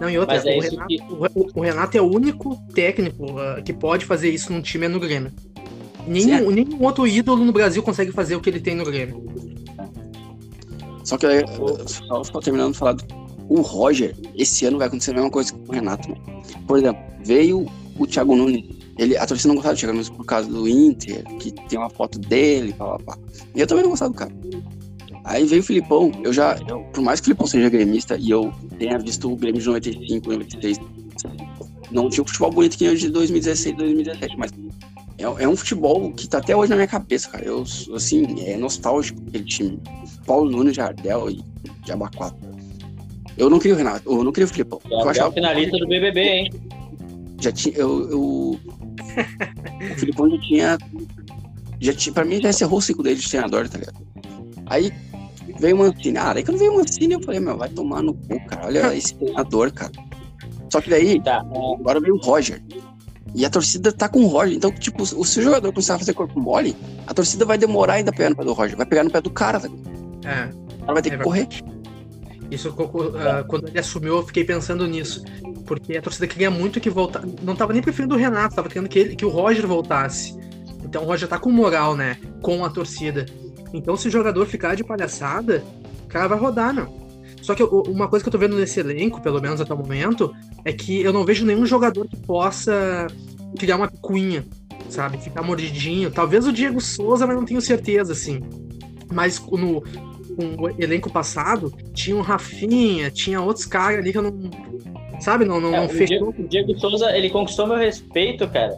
Não, e outra, é o, Renato, que- o- o Renato é o único técnico ah, que pode fazer isso num time é no Grêmio. Nenhum, nenhum outro ídolo no Brasil consegue fazer o que ele tem no Grêmio. Só que aí, só, só terminando de falar, o Roger, esse ano vai acontecer a mesma coisa com o Renato. Né? Por exemplo, veio o Thiago Nunes, ele, a torcida não gostava do Thiago Nunes por causa do Inter, que tem uma foto dele, pá, pá, pá. E eu também não gostava do cara. Aí veio o Filipão, eu já, eu- por mais que o Filipão seja gremista e eu tenha visto o Grêmio de 95, 96, não tinha um futebol bonito que nem o de 2016, 2017, mas é, é um futebol que tá até hoje na minha cabeça, cara. Eu, assim, é nostálgico aquele time. Paulo Nunes, Jardel e Diaba 4. Eu não queria o Renato, eu não queria o Filipão. Eu Já é achava o finalista do BBB, hein? já tinha. Eu, eu- o Filipão já tinha. Já tinha. Pra mim já encerrou o ciclo dele de treinador, tá ligado? Aí veio o Mancini. Ah, daí quando veio o Mancini, eu falei, meu, vai tomar no cu, cara. Olha esse treinador, cara. Só que daí, Tá. agora veio o Roger. E a torcida tá com o Roger. Então, tipo, o se o jogador começar a fazer corpo mole, a torcida vai demorar ainda pegar no pé do Roger. Vai pegar no pé do cara, tá? É, cara vai ter É que correr. isso ah, quando ele assumiu, eu fiquei pensando nisso. Porque a torcida queria muito que voltasse. Não tava nem preferindo o Renato, tava querendo que, ele, que o Roger voltasse. Então o Roger tá com moral, né? Com a torcida. Então, se o jogador ficar de palhaçada, o cara vai rodar, não. Só que eu- uma coisa que eu tô vendo nesse elenco, pelo menos até o momento, é que eu não vejo nenhum jogador que possa criar uma picuinha, sabe? Ficar mordidinho. Talvez o Diego Souza, mas não tenho certeza, assim. Mas no, elenco passado, tinha o Rafinha, tinha outros caras ali que eu não. Sabe? Não, não, É, não o, fechou. Diego, o Diego Souza, ele conquistou meu respeito, cara,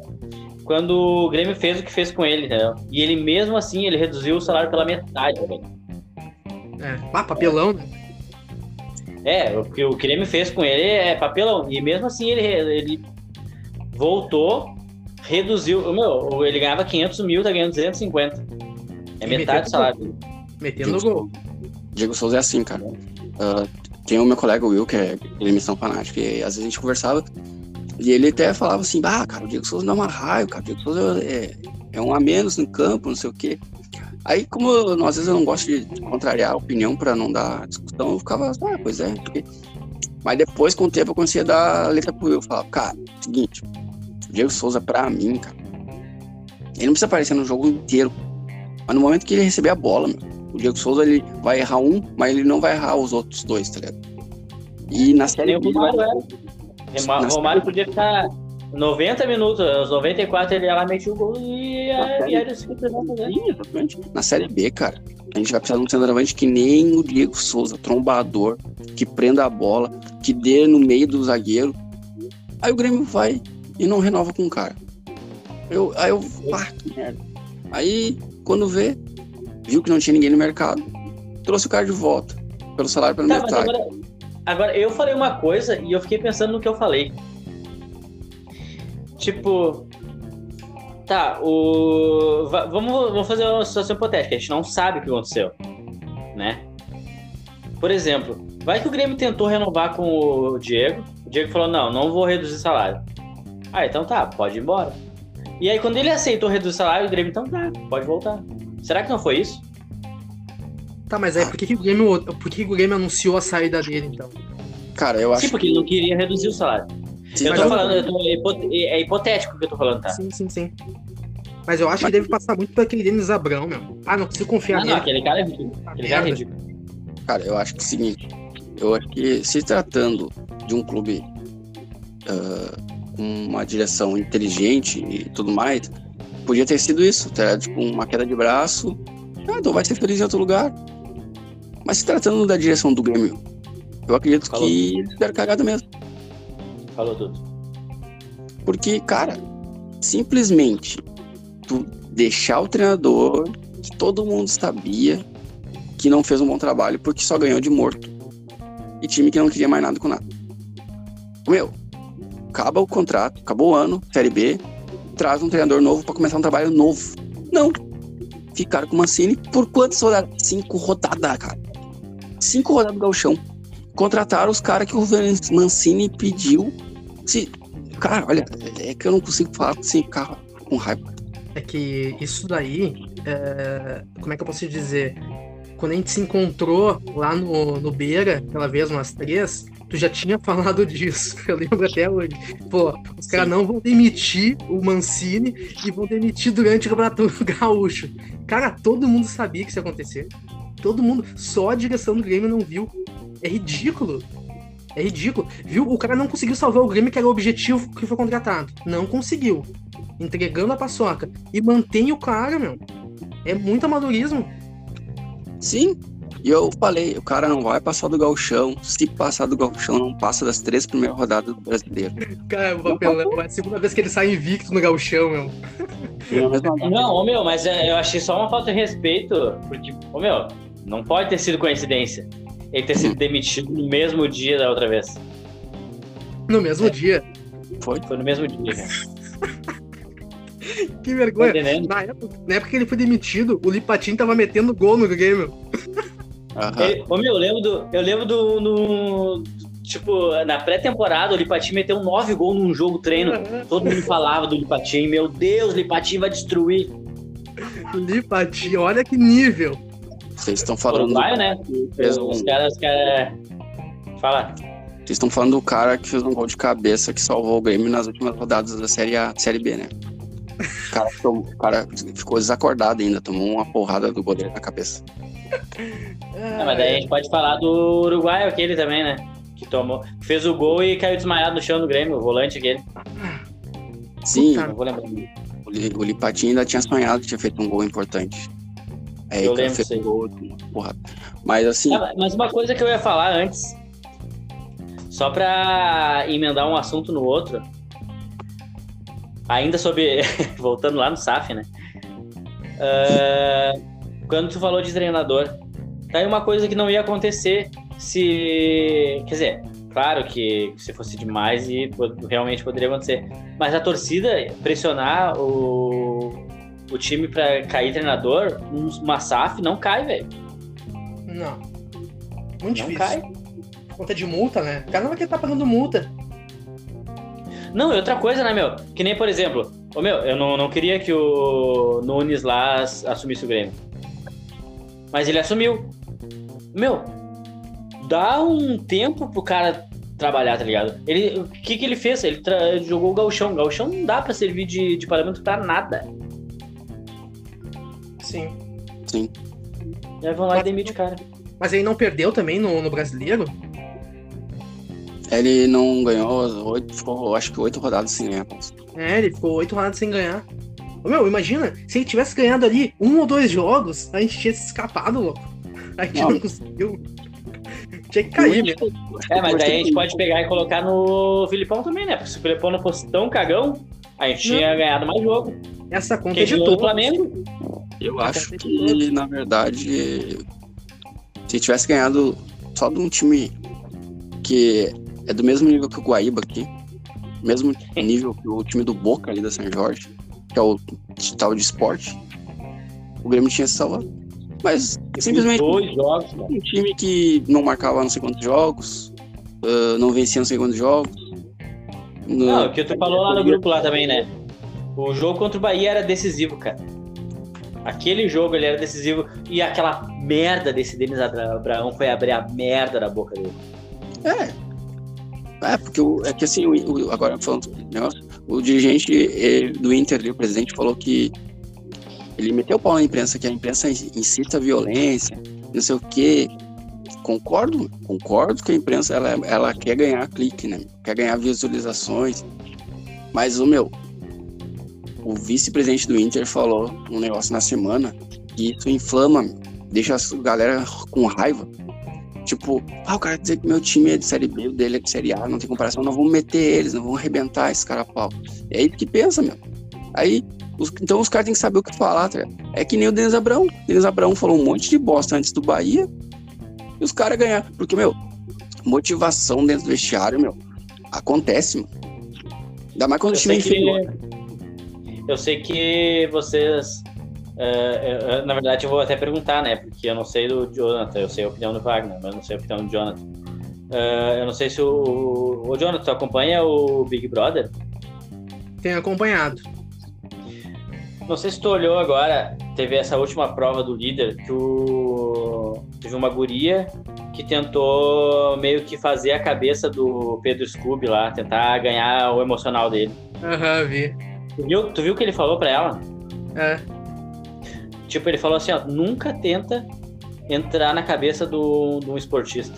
quando o Grêmio fez o que fez com ele, entendeu? E ele mesmo assim, ele reduziu o salário pela metade, velho. É, ah, papelão, né? É, o que o Grêmio fez com ele é papelão. E mesmo assim, ele, ele voltou, reduziu. Meu, ele ganhava 500 mil, tá ganhando 250. É E metade do salário. Metendo Diego gol. Diego Souza é assim, cara. Ah, tem o meu colega Will, que é emissão fanática, e às vezes a gente conversava, e ele até falava assim, ah, cara, o Diego Souza dá uma raiva, cara, o Diego Souza é, é um a menos no campo, não sei o quê. Aí, como eu, às vezes eu não gosto de contrariar a opinião pra não dar discussão, eu ficava, ah, pois é. porque- Mas depois, com o tempo, eu comecei a dar a letra pro Will. Eu falava, cara, seguinte, o Diego Souza, pra mim, cara, ele não precisa aparecer no jogo inteiro. Mas no momento que ele receber a bola, meu, o Diego Souza ele vai errar um, mas ele não vai errar os outros dois, tá ligado? E na Nem série o vai- Romário Romário podia ficar 90 minutos, aos 94 ele ia lá, metia o gol e, e era isso que precisava fazer. Sim, exatamente. Na série B, cara, a gente vai precisar de um centroavante que nem o Diego Souza, trombador, que prenda a bola, que dê no meio do zagueiro. Aí o Grêmio vai e não renova com o cara. Eu, aí eu, pá, que merda. Aí, quando vê, viu que não tinha ninguém no mercado, trouxe o cara de volta, pelo salário pela Tá, metade. agora, agora, eu falei uma coisa e eu fiquei pensando no que eu falei. Tipo. Tá, o. va- Vamos, vamos fazer uma situação hipotética. A gente não sabe o que aconteceu. Né? Por exemplo, vai que o Grêmio tentou renovar com o Diego. O Diego falou: não, não vou reduzir salário. Ah, então tá, pode ir embora. E aí, quando ele aceitou reduzir o salário, o Grêmio, então tá, pode voltar. Será que não foi isso? Tá, mas aí por que, que o Grêmio. Por que, que o Grêmio anunciou a saída dele, então? Cara, eu acho Sim, porque ele não queria reduzir o salário. Eu Mas tô eu- falando, eu tô- é hipo- é hipotético que eu tô falando, tá? Sim, sim, sim. Mas eu acho que deve passar muito por aquele Denis Abrão, meu. Ah, não consigo confiar Não, não, nele. aquele cara é ridículo. Tá Aquele cara é ridículo. Cara, eu acho que é o seguinte, eu acho que se tratando de um clube ah, com uma direção inteligente e tudo mais, podia ter sido isso, tá? tipo uma queda de braço, ah, então vai ser feliz em outro lugar. Mas se tratando da direção do Grêmio, eu acredito Falou. que eles deram cagada mesmo. Falou tudo. Porque, cara, simplesmente tu deixar o treinador que todo mundo sabia que não fez um bom trabalho porque só ganhou de morto. E time que não queria mais nada com nada. Meu, acaba o contrato, acabou o ano, Série B, traz um treinador novo para começar um trabalho novo. Não. Ficaram com o Mancini por quantas rodadas? Cinco rodadas, cara. Cinco rodadas do Galchão. Contrataram os caras que o Mancini pediu. Se... Cara, olha, é que eu não consigo falar sem ficar com raiva. É que isso daí, é... como é que eu posso dizer? Quando a gente se encontrou lá no, no Beira, aquela vez, umas três, tu já tinha falado disso. Eu lembro até hoje. Pô, os caras não vão demitir o Mancini e vão demitir durante o Campeonato Gaúcho. Cara, todo mundo sabia que isso ia acontecer. Todo mundo, só a direção do Grêmio não viu. É ridículo. É ridículo. Viu? O cara não conseguiu salvar o Grêmio, que era o objetivo que foi contratado. Não conseguiu. Entregando a paçoca. E mantém o cara, meu. É muito amadorismo. Sim, e eu falei, o cara não vai passar do galchão. Se passar do galchão, não passa das três primeiras rodadas do brasileiro. Cara, o papelão, é a segunda vez que ele sai invicto no galchão, meu. Não, ô meu, mas é, eu achei só uma falta de respeito, porque, ô meu, não pode ter sido coincidência. Ele ter sido demitido no mesmo dia da outra vez. No mesmo é. dia? Foi? Foi no mesmo dia, que vergonha. Tá na época, na época que ele foi demitido, o Lipatin tava metendo gol no Grêmio. Uhum. Ele, ô, meu, eu lembro do. Eu lembro do. No, tipo, na pré-temporada, o Lipatin meteu nove gols num jogo treino. Uhum. Todo mundo falava do Lipatin. Meu Deus, Lipatin vai destruir. Lipatin, olha que nível. Vocês estão falando. Uruguai, né? Os caras. Os caras... Fala. Vocês estão falando do cara que fez um gol de cabeça que salvou o Grêmio nas últimas rodadas da Série A, Série B, né? O cara, o cara ficou desacordado ainda, tomou uma porrada do goleiro na cabeça. É, mas daí a gente pode falar do Uruguai, aquele também, né? Que tomou, fez o gol e caiu desmaiado no chão do Grêmio, o volante aquele. Sim, vou lembrar. O, Lipatinho ainda tinha sonhado tinha feito um gol importante. É, eu lembro fez gol, porra. Mas assim. Ah, mas uma coisa que eu ia falar antes, só pra emendar um assunto no outro, ainda sobre. voltando lá no SAF, né? Uh, quando tu falou de treinador, tá aí uma coisa que não ia acontecer se. Quer dizer, claro que se fosse demais e realmente poderia acontecer. Mas a torcida pressionar o, o time para cair treinador, uma SAF não cai, velho. Não. Muito não difícil. Cai. Conta de multa, né? O cara não vai querer estar pagando multa. Não, e outra coisa, né, meu? Que nem, por exemplo, ô meu, eu não, não queria que o Nunes lá assumisse o Grêmio. Mas ele assumiu. Meu, dá um tempo pro cara trabalhar, tá ligado? Ele, o que que ele fez? Ele, ele jogou o galchão. O galchão não dá pra servir de, de parâmetro pra nada. Sim. Sim. E aí vão lá mas, e demite o cara. Mas ele não perdeu também no, no brasileiro? Ele não ganhou oito, ficou, acho que oito rodadas sem ganhar. É, ele ficou oito rodadas sem ganhar. Meu, imagina, se ele tivesse ganhado ali um ou dois jogos, a gente tinha se escapado, louco. A gente não, não conseguiu. tinha que cair, né? É, mas aí a gente pode pegar e colocar no Filipão também, né? Porque se o Filipão não fosse tão cagão, a gente não. tinha ganhado mais jogo. Essa conta é de todo. Flamengo. Eu acho que, na verdade, se tivesse ganhado só de um time que é do mesmo nível que o Guaíba aqui, mesmo nível que o time do Boca ali da São Jorge, que é o tal de esporte, o Grêmio tinha se salvado. Mas simplesmente dois jogos, um time que não marcava não sei quantos jogos, uh, não vencia não sei quantos jogos. No... Não, o que tu falou lá no grupo lá também, né? O jogo contra o Bahia era decisivo, cara. Aquele jogo ele era decisivo e aquela merda desse Denis Abraão foi abrir a merda da boca dele. É, é, porque o, é que assim, o, o, agora falando negócio, o dirigente ele, do Inter, o presidente, falou que ele meteu o pau na imprensa, que a imprensa incita a violência, não sei o quê. Concordo, concordo que a imprensa ela, ela quer ganhar clique, né? Quer ganhar visualizações. Mas o meu, o vice-presidente do Inter falou um negócio na semana que isso inflama, deixa a galera com raiva. Tipo, ah, o cara dizer que meu time é de Série B, o dele é de Série A, não tem comparação, não vamos meter eles, não vamos arrebentar esse cara a pau. É aí que pensa, meu. Aí, os, então os caras têm que saber o que falar, tá É que nem o Denis Abrão. O Denis Abrão falou um monte de bosta antes do Bahia e os caras ganharam. Porque, meu, motivação dentro do vestiário, meu, acontece, meu. Ainda mais quando o Eu time é sei que, inferior. Eu sei que vocês. eh, eh, na verdade, eu vou até perguntar, né? Porque eu não sei do Jonathan, eu sei a opinião do Wagner, mas não sei a opinião do Jonathan. Eh, eu não sei se o. O Jonathan, tu acompanha o Big Brother? Tenho acompanhado. Não sei se tu olhou agora, teve essa última prova do líder que o... teve uma guria que tentou meio que fazer a cabeça do Pedro Scooby lá, tentar ganhar o emocional dele. Aham, vi. Tu viu, tu viu o que ele falou pra ela? É. Tipo, ele falou assim, ó, nunca tenta entrar na cabeça do, de um esportista.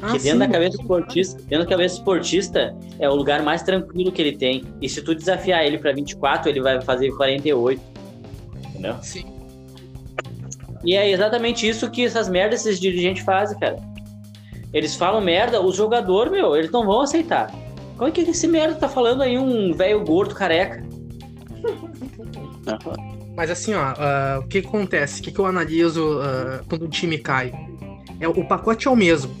Ah, que dentro sim. da cabeça do esportista, dentro da cabeça do esportista é o lugar mais tranquilo que ele tem. E se tu desafiar ele pra 24, ele vai fazer 48. Entendeu? Sim. E é exatamente isso que essas merdas esses dirigentes fazem, cara. Eles falam merda, os jogadores, meu, eles não vão aceitar. Como é que esse merda tá falando aí, um velho gordo careca? Mas assim, ó, ah, o que, acontece? O que, que eu analiso ah, quando o time cai? É, o pacote é o mesmo.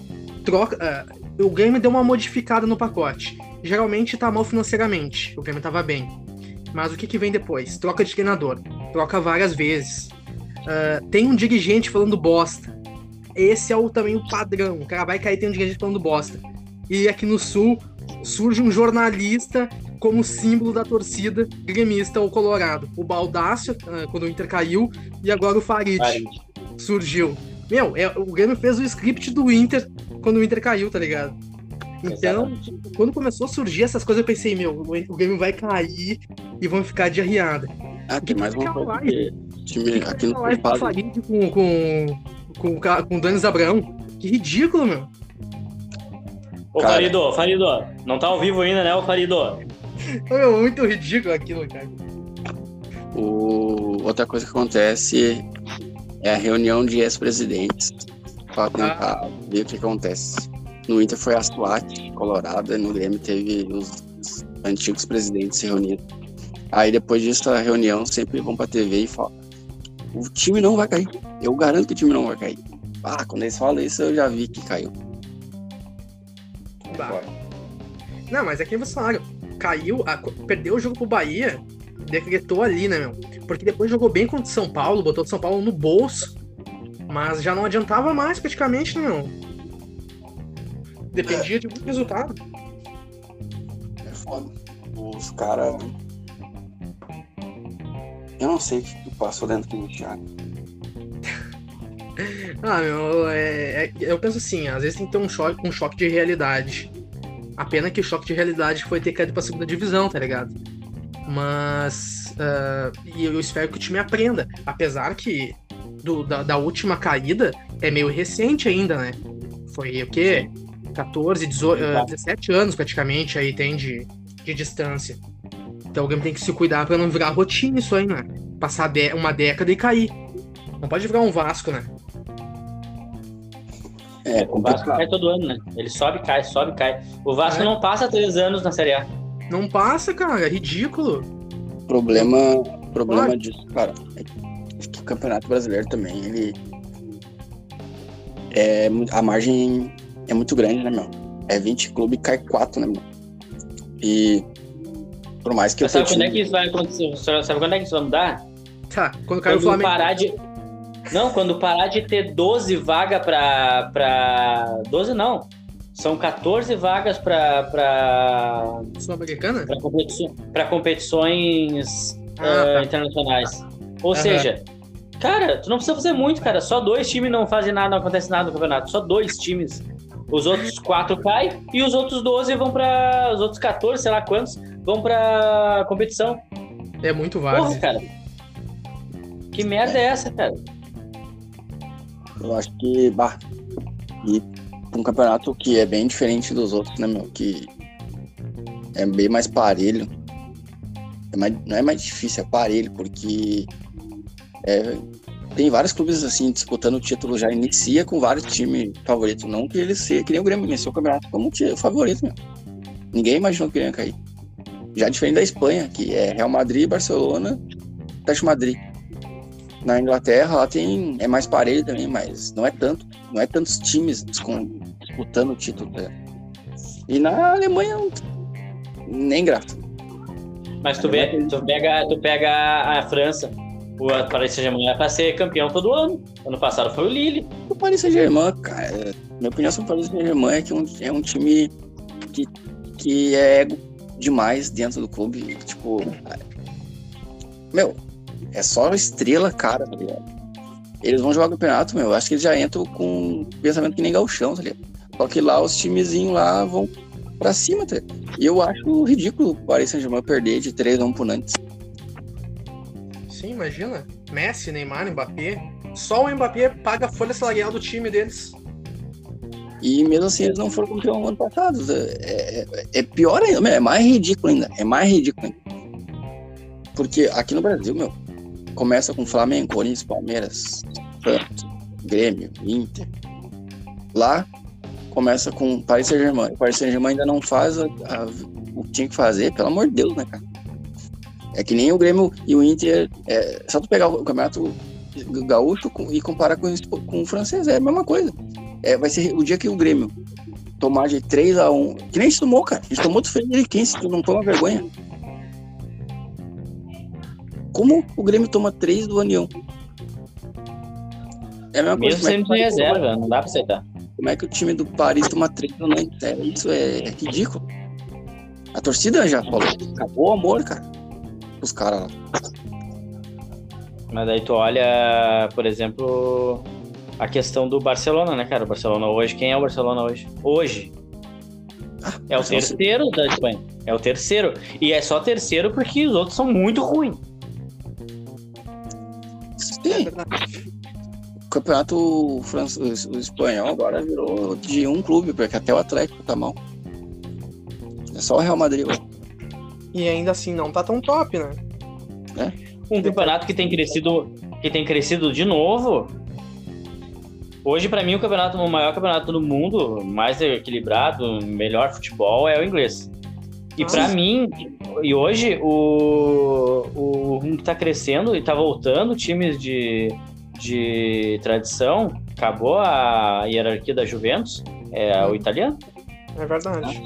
Troca, ah, o Grêmio deu uma modificada no pacote. Geralmente tá mal financeiramente. O Grêmio tava bem. Mas o que, que vem depois? Troca de treinador. Troca várias vezes. Tem um dirigente falando bosta. Esse é o, também o padrão. O cara vai cair tem um dirigente falando bosta. E aqui no Sul surge um jornalista como símbolo da torcida gremista ou colorado. O Baldácio, ah, quando o Inter caiu, e agora o Farid surgiu. Meu, é, o Grêmio fez o script do Inter quando o Inter caiu, tá ligado? Então, quando começou a surgir essas coisas, eu pensei, meu, o Grêmio vai cair e vão ficar de arriada. Ah, tem mais uma coisa. time aqui no com o Culpado. Farid com, com, com, o ca- com o Danis Abraão. Que ridículo, meu. Ô, Cara. Farido, Farido, não tá ao vivo ainda, né, ô Farido? Meu, muito ridículo aquilo, cara. O... Outra coisa que acontece é a reunião de ex-presidentes para tentar ver o que acontece. No Inter foi a SWAT colorada, no Grêmio teve os os antigos presidentes se reunindo. Aí depois disso a reunião sempre vão pra TV e falam o time não vai cair. Eu garanto que o time não vai cair. Ah, quando eles falam isso eu já vi que caiu. Bah. Não, mas é que você falaram. Caiu, a- perdeu o jogo pro Bahia, decretou ali, né, meu? Porque depois jogou bem contra o São Paulo, botou o São Paulo no bolso. Mas já não adiantava mais, praticamente, né, meu? Dependia de muito resultado. É foda. Os caras. Eu não sei o que passou dentro do Thiago. Ah, meu, é- é- eu penso assim, às vezes tem que ter um choque, um choque de realidade. A pena que o choque de realidade foi ter caído pra segunda divisão, tá ligado? Mas. e eu espero que o time aprenda. Apesar que do- da, da última caída é meio recente ainda, né? Foi o quê? 14, 18, ah, 17 anos praticamente aí tem de, de distância. Então alguém tem que se cuidar pra não virar rotina isso aí, né? Passar uma década e cair. Não pode virar um Vasco, né? É, O Vasco cai todo ano, né? Ele sobe, cai, sobe, cai. O Vasco É. não passa três anos na Série A. Não passa, cara, é ridículo. problema, problema Olha. disso, cara, é que o Campeonato Brasileiro também, ele é a margem é muito grande, né, meu? É 20 clubes cai 4, né, meu? E por mais que Mas o teu sabe quando é time- que isso vai acontecer? Sabe quando é que isso vai mudar? Tá, quando caiu o Quando Flamengo. parar de. Não, quando parar de ter 12 vagas pra, pra. 12 não. São 14 vagas pra, pra, Sul-Americana? pra, competiço- pra competições Ah, tá. internacionais. Ou Aham. seja, cara, tu não precisa fazer muito, cara. Só dois times não fazem nada, não acontece nada no campeonato. Só dois times. Os outros quatro caem e os outros 12 vão pra. Os outros 14, sei lá quantos, vão pra competição. É muito Porra, válido. cara. Que merda é essa, cara? Eu acho que, bah, e um campeonato que é bem diferente dos outros, né, meu? Que é bem mais parelho. É mais- não é mais difícil, é parelho, porque é, tem vários clubes assim disputando o título, já inicia com vários times favoritos. Não que ele seja, que nem o Grêmio iniciou o campeonato como ti- favorito, meu. Ninguém imaginou que ele ia cair. Já diferente da Espanha, que é Real Madrid, Barcelona, Atlético Madrid. Na Inglaterra, lá tem é mais parelho também, mas não é tanto, não é tantos times disputando o título. tá? E na Alemanha nem graça. Mas tu, vê, tu, pega, tu pega a França, o Paris Saint-Germain é pra ser campeão todo ano. Ano passado foi o Lille. O Paris Saint-Germain, cara, minha opinião sobre o Paris Saint-Germain é que um, é um time que, que é ego demais dentro do clube. Tipo, meu, é só estrela, cara, tá ligado? Eles vão jogar o campeonato, meu. Acho que eles já entram com pensamento que nem galchão, tá ligado? Só que lá os timezinhos lá vão pra cima, tá ligado? E eu acho ridículo o Paris Saint-Germain perder de 3 a 1 pro Nantes. Sim, imagina. Messi, Neymar, Mbappé. Só o Mbappé paga a folha salarial do time deles. E mesmo assim eles não foram campeão ano passado. É, é, é pior ainda, é mais ridículo ainda. É mais ridículo ainda. Porque aqui no Brasil, meu, começa com Flamengo, Corinthians, Palmeiras, Santos, Grêmio, Inter. Lá começa com Paris Saint-Germain. O Paris Saint-Germain ainda não faz a, a, o que tinha que fazer, pelo amor de Deus, né, cara? É que nem o Grêmio e o Inter. É, só tu pegar o campeonato gaúcho e comparar com, com o francês, é a mesma coisa. É, vai ser o dia que o Grêmio tomar de 3 a 1 Que nem se tomou, cara. A gente tomou do Frederiquense, tu não toma vergonha. Como o Grêmio toma 3 do União? É a mesma coisa. Mesmo sendo de reserva, não dá pra aceitar. Como é que o time do Paris toma 3 do? É, isso é ridículo. A torcida já falou. Acabou o amor, cara. Os caras lá. Mas aí tu olha, por exemplo, a questão do Barcelona, né, cara? O Barcelona hoje, quem é o Barcelona hoje? Hoje. Ah, é o terceiro da Espanha. É o terceiro. E é só terceiro porque os outros são muito ruins. Sim. O campeonato francês, o espanhol agora virou de um clube, porque até o Atlético tá mal. É só o Real Madrid. E ainda assim não tá tão top, né? É. Um campeonato que tem crescido, que tem crescido de novo. Hoje, para mim, o campeonato, o maior campeonato do mundo, mais equilibrado, melhor futebol é o inglês. E para mim, e hoje o, o que tá crescendo e tá voltando times de, de tradição, acabou a hierarquia da Juventus, é o italiano. É verdade.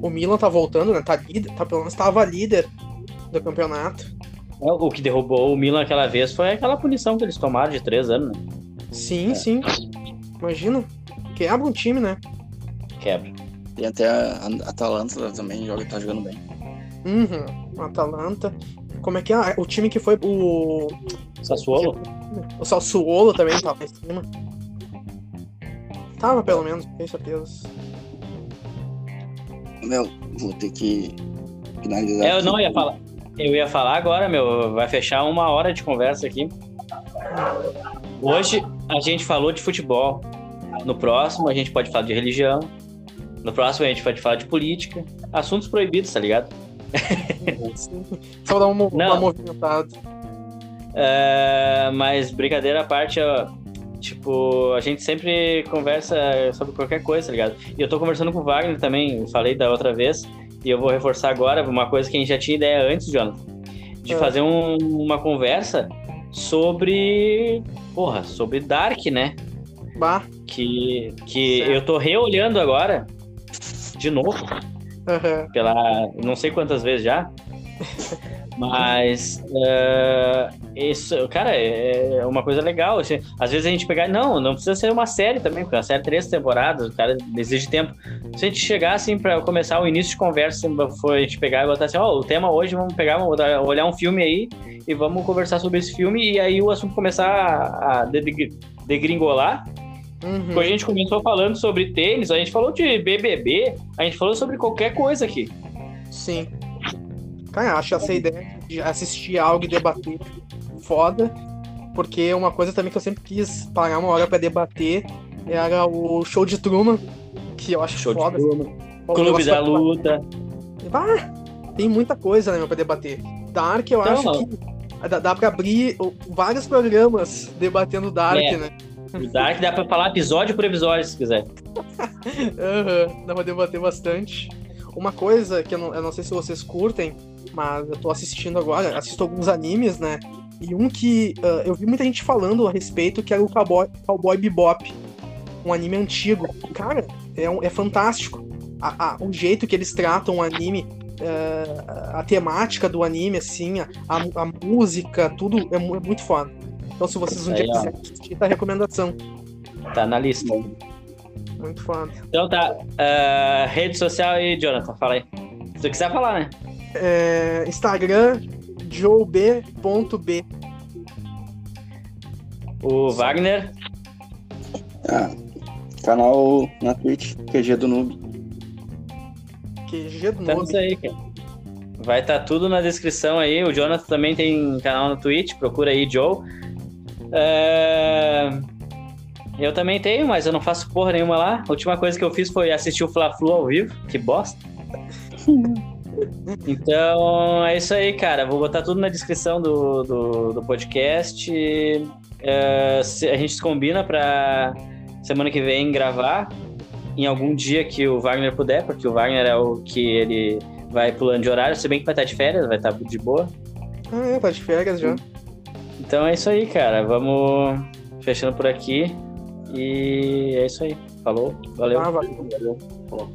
O Milan tá voltando, né? Tá líder, tá, pelo menos tava líder do campeonato. É, o que derrubou o Milan aquela vez foi aquela punição que eles tomaram de três anos, né? Sim, é. sim. Imagina. Quebra um time, né? Quebra. E até a Atalanta também joga, tá jogando bem. Uhum. Atalanta. Como é que é? O time que foi o. Sassuolo? O Sassuolo também tava em cima. Tava pelo menos, tenho certeza. Meu, vou ter que finalizar. É, eu não ia falar. Eu ia falar agora, meu. Vai fechar uma hora de conversa aqui. Hoje a gente falou de futebol. No próximo a gente pode falar de religião. No próximo a gente pode falar de política. Assuntos proibidos, tá ligado? Só dar uma, uma movimentada. É, mas brincadeira à parte, ó, tipo, a gente sempre conversa sobre qualquer coisa, tá ligado? E eu tô conversando com o Wagner também, falei da outra vez, e eu vou reforçar agora uma coisa que a gente já tinha ideia antes, Jonathan, de é. fazer um, uma conversa sobre, porra, sobre Dark, né? Bah. Que, que eu tô reolhando agora, de novo, uhum. pela não sei quantas vezes já. Mas uh, isso, cara, é uma coisa legal. Assim, às vezes a gente pegar. Não, não precisa ser uma série também, porque uma série três temporadas, o cara exige tempo. Se a gente chegar assim para começar o início de conversa, foi a gente pegar e botar assim, ó, oh, o tema hoje, vamos pegar, vamos olhar um filme aí e vamos conversar sobre esse filme, e aí o assunto começar a degringolar. Uhum. Quando a gente começou falando sobre tênis, a gente falou de BBB, a gente falou sobre qualquer coisa aqui. Sim. Cara, acho essa ideia de assistir algo e debater foda, porque é uma coisa também que eu sempre quis parar uma hora para debater era o show de Truman, que eu acho show foda. De Truman. Clube da Luta. Ah, tem muita coisa, né, pra debater. Dark, eu então, acho que dá, dá pra abrir vários programas debatendo Dark, é. né? O Dark dá pra falar episódio por episódio, se quiser. uhum, dá pra debater bastante. Uma coisa que eu não, eu não sei se vocês curtem, mas eu tô assistindo agora, assisto alguns animes, né? E um que uh, eu vi muita gente falando a respeito, que era o Cowboy, Cowboy Bebop. Um anime antigo. Cara, é, um, é fantástico. A, a, o jeito que eles tratam o anime, é, a temática do anime, assim, a, a música, tudo é, é, muito foda. Então, se vocês um dia quiserem assistir, tá a recomendação. Tá na lista. Muito foda. Então tá. Uh, rede social e Jonathan, fala aí. Se tu quiser falar, né? É, Instagram, joeb.b. O Wagner. Ah, canal na Twitch, QG do Noob. QG do então, Noob. Então isso aí, cara. Vai estar tá tudo na descrição aí. O Jonathan também tem canal no Twitch, procura aí, Joe. É... Eu também tenho, mas eu não faço porra nenhuma lá. A última coisa que eu fiz foi assistir o Fla-Flu ao vivo. Que bosta. Então, é isso aí, cara. Vou botar tudo na descrição do, do, do podcast. Uh, a gente se combina pra semana que vem gravar em algum dia que o Wagner puder, porque o Wagner é o que ele vai pulando de horário, se bem que vai estar de férias, vai estar de boa. Ah, é, tá de férias já. Então é isso aí, cara. Vamos fechando por aqui. E é isso aí. Falou. Valeu. Ah, valeu. valeu. Falou.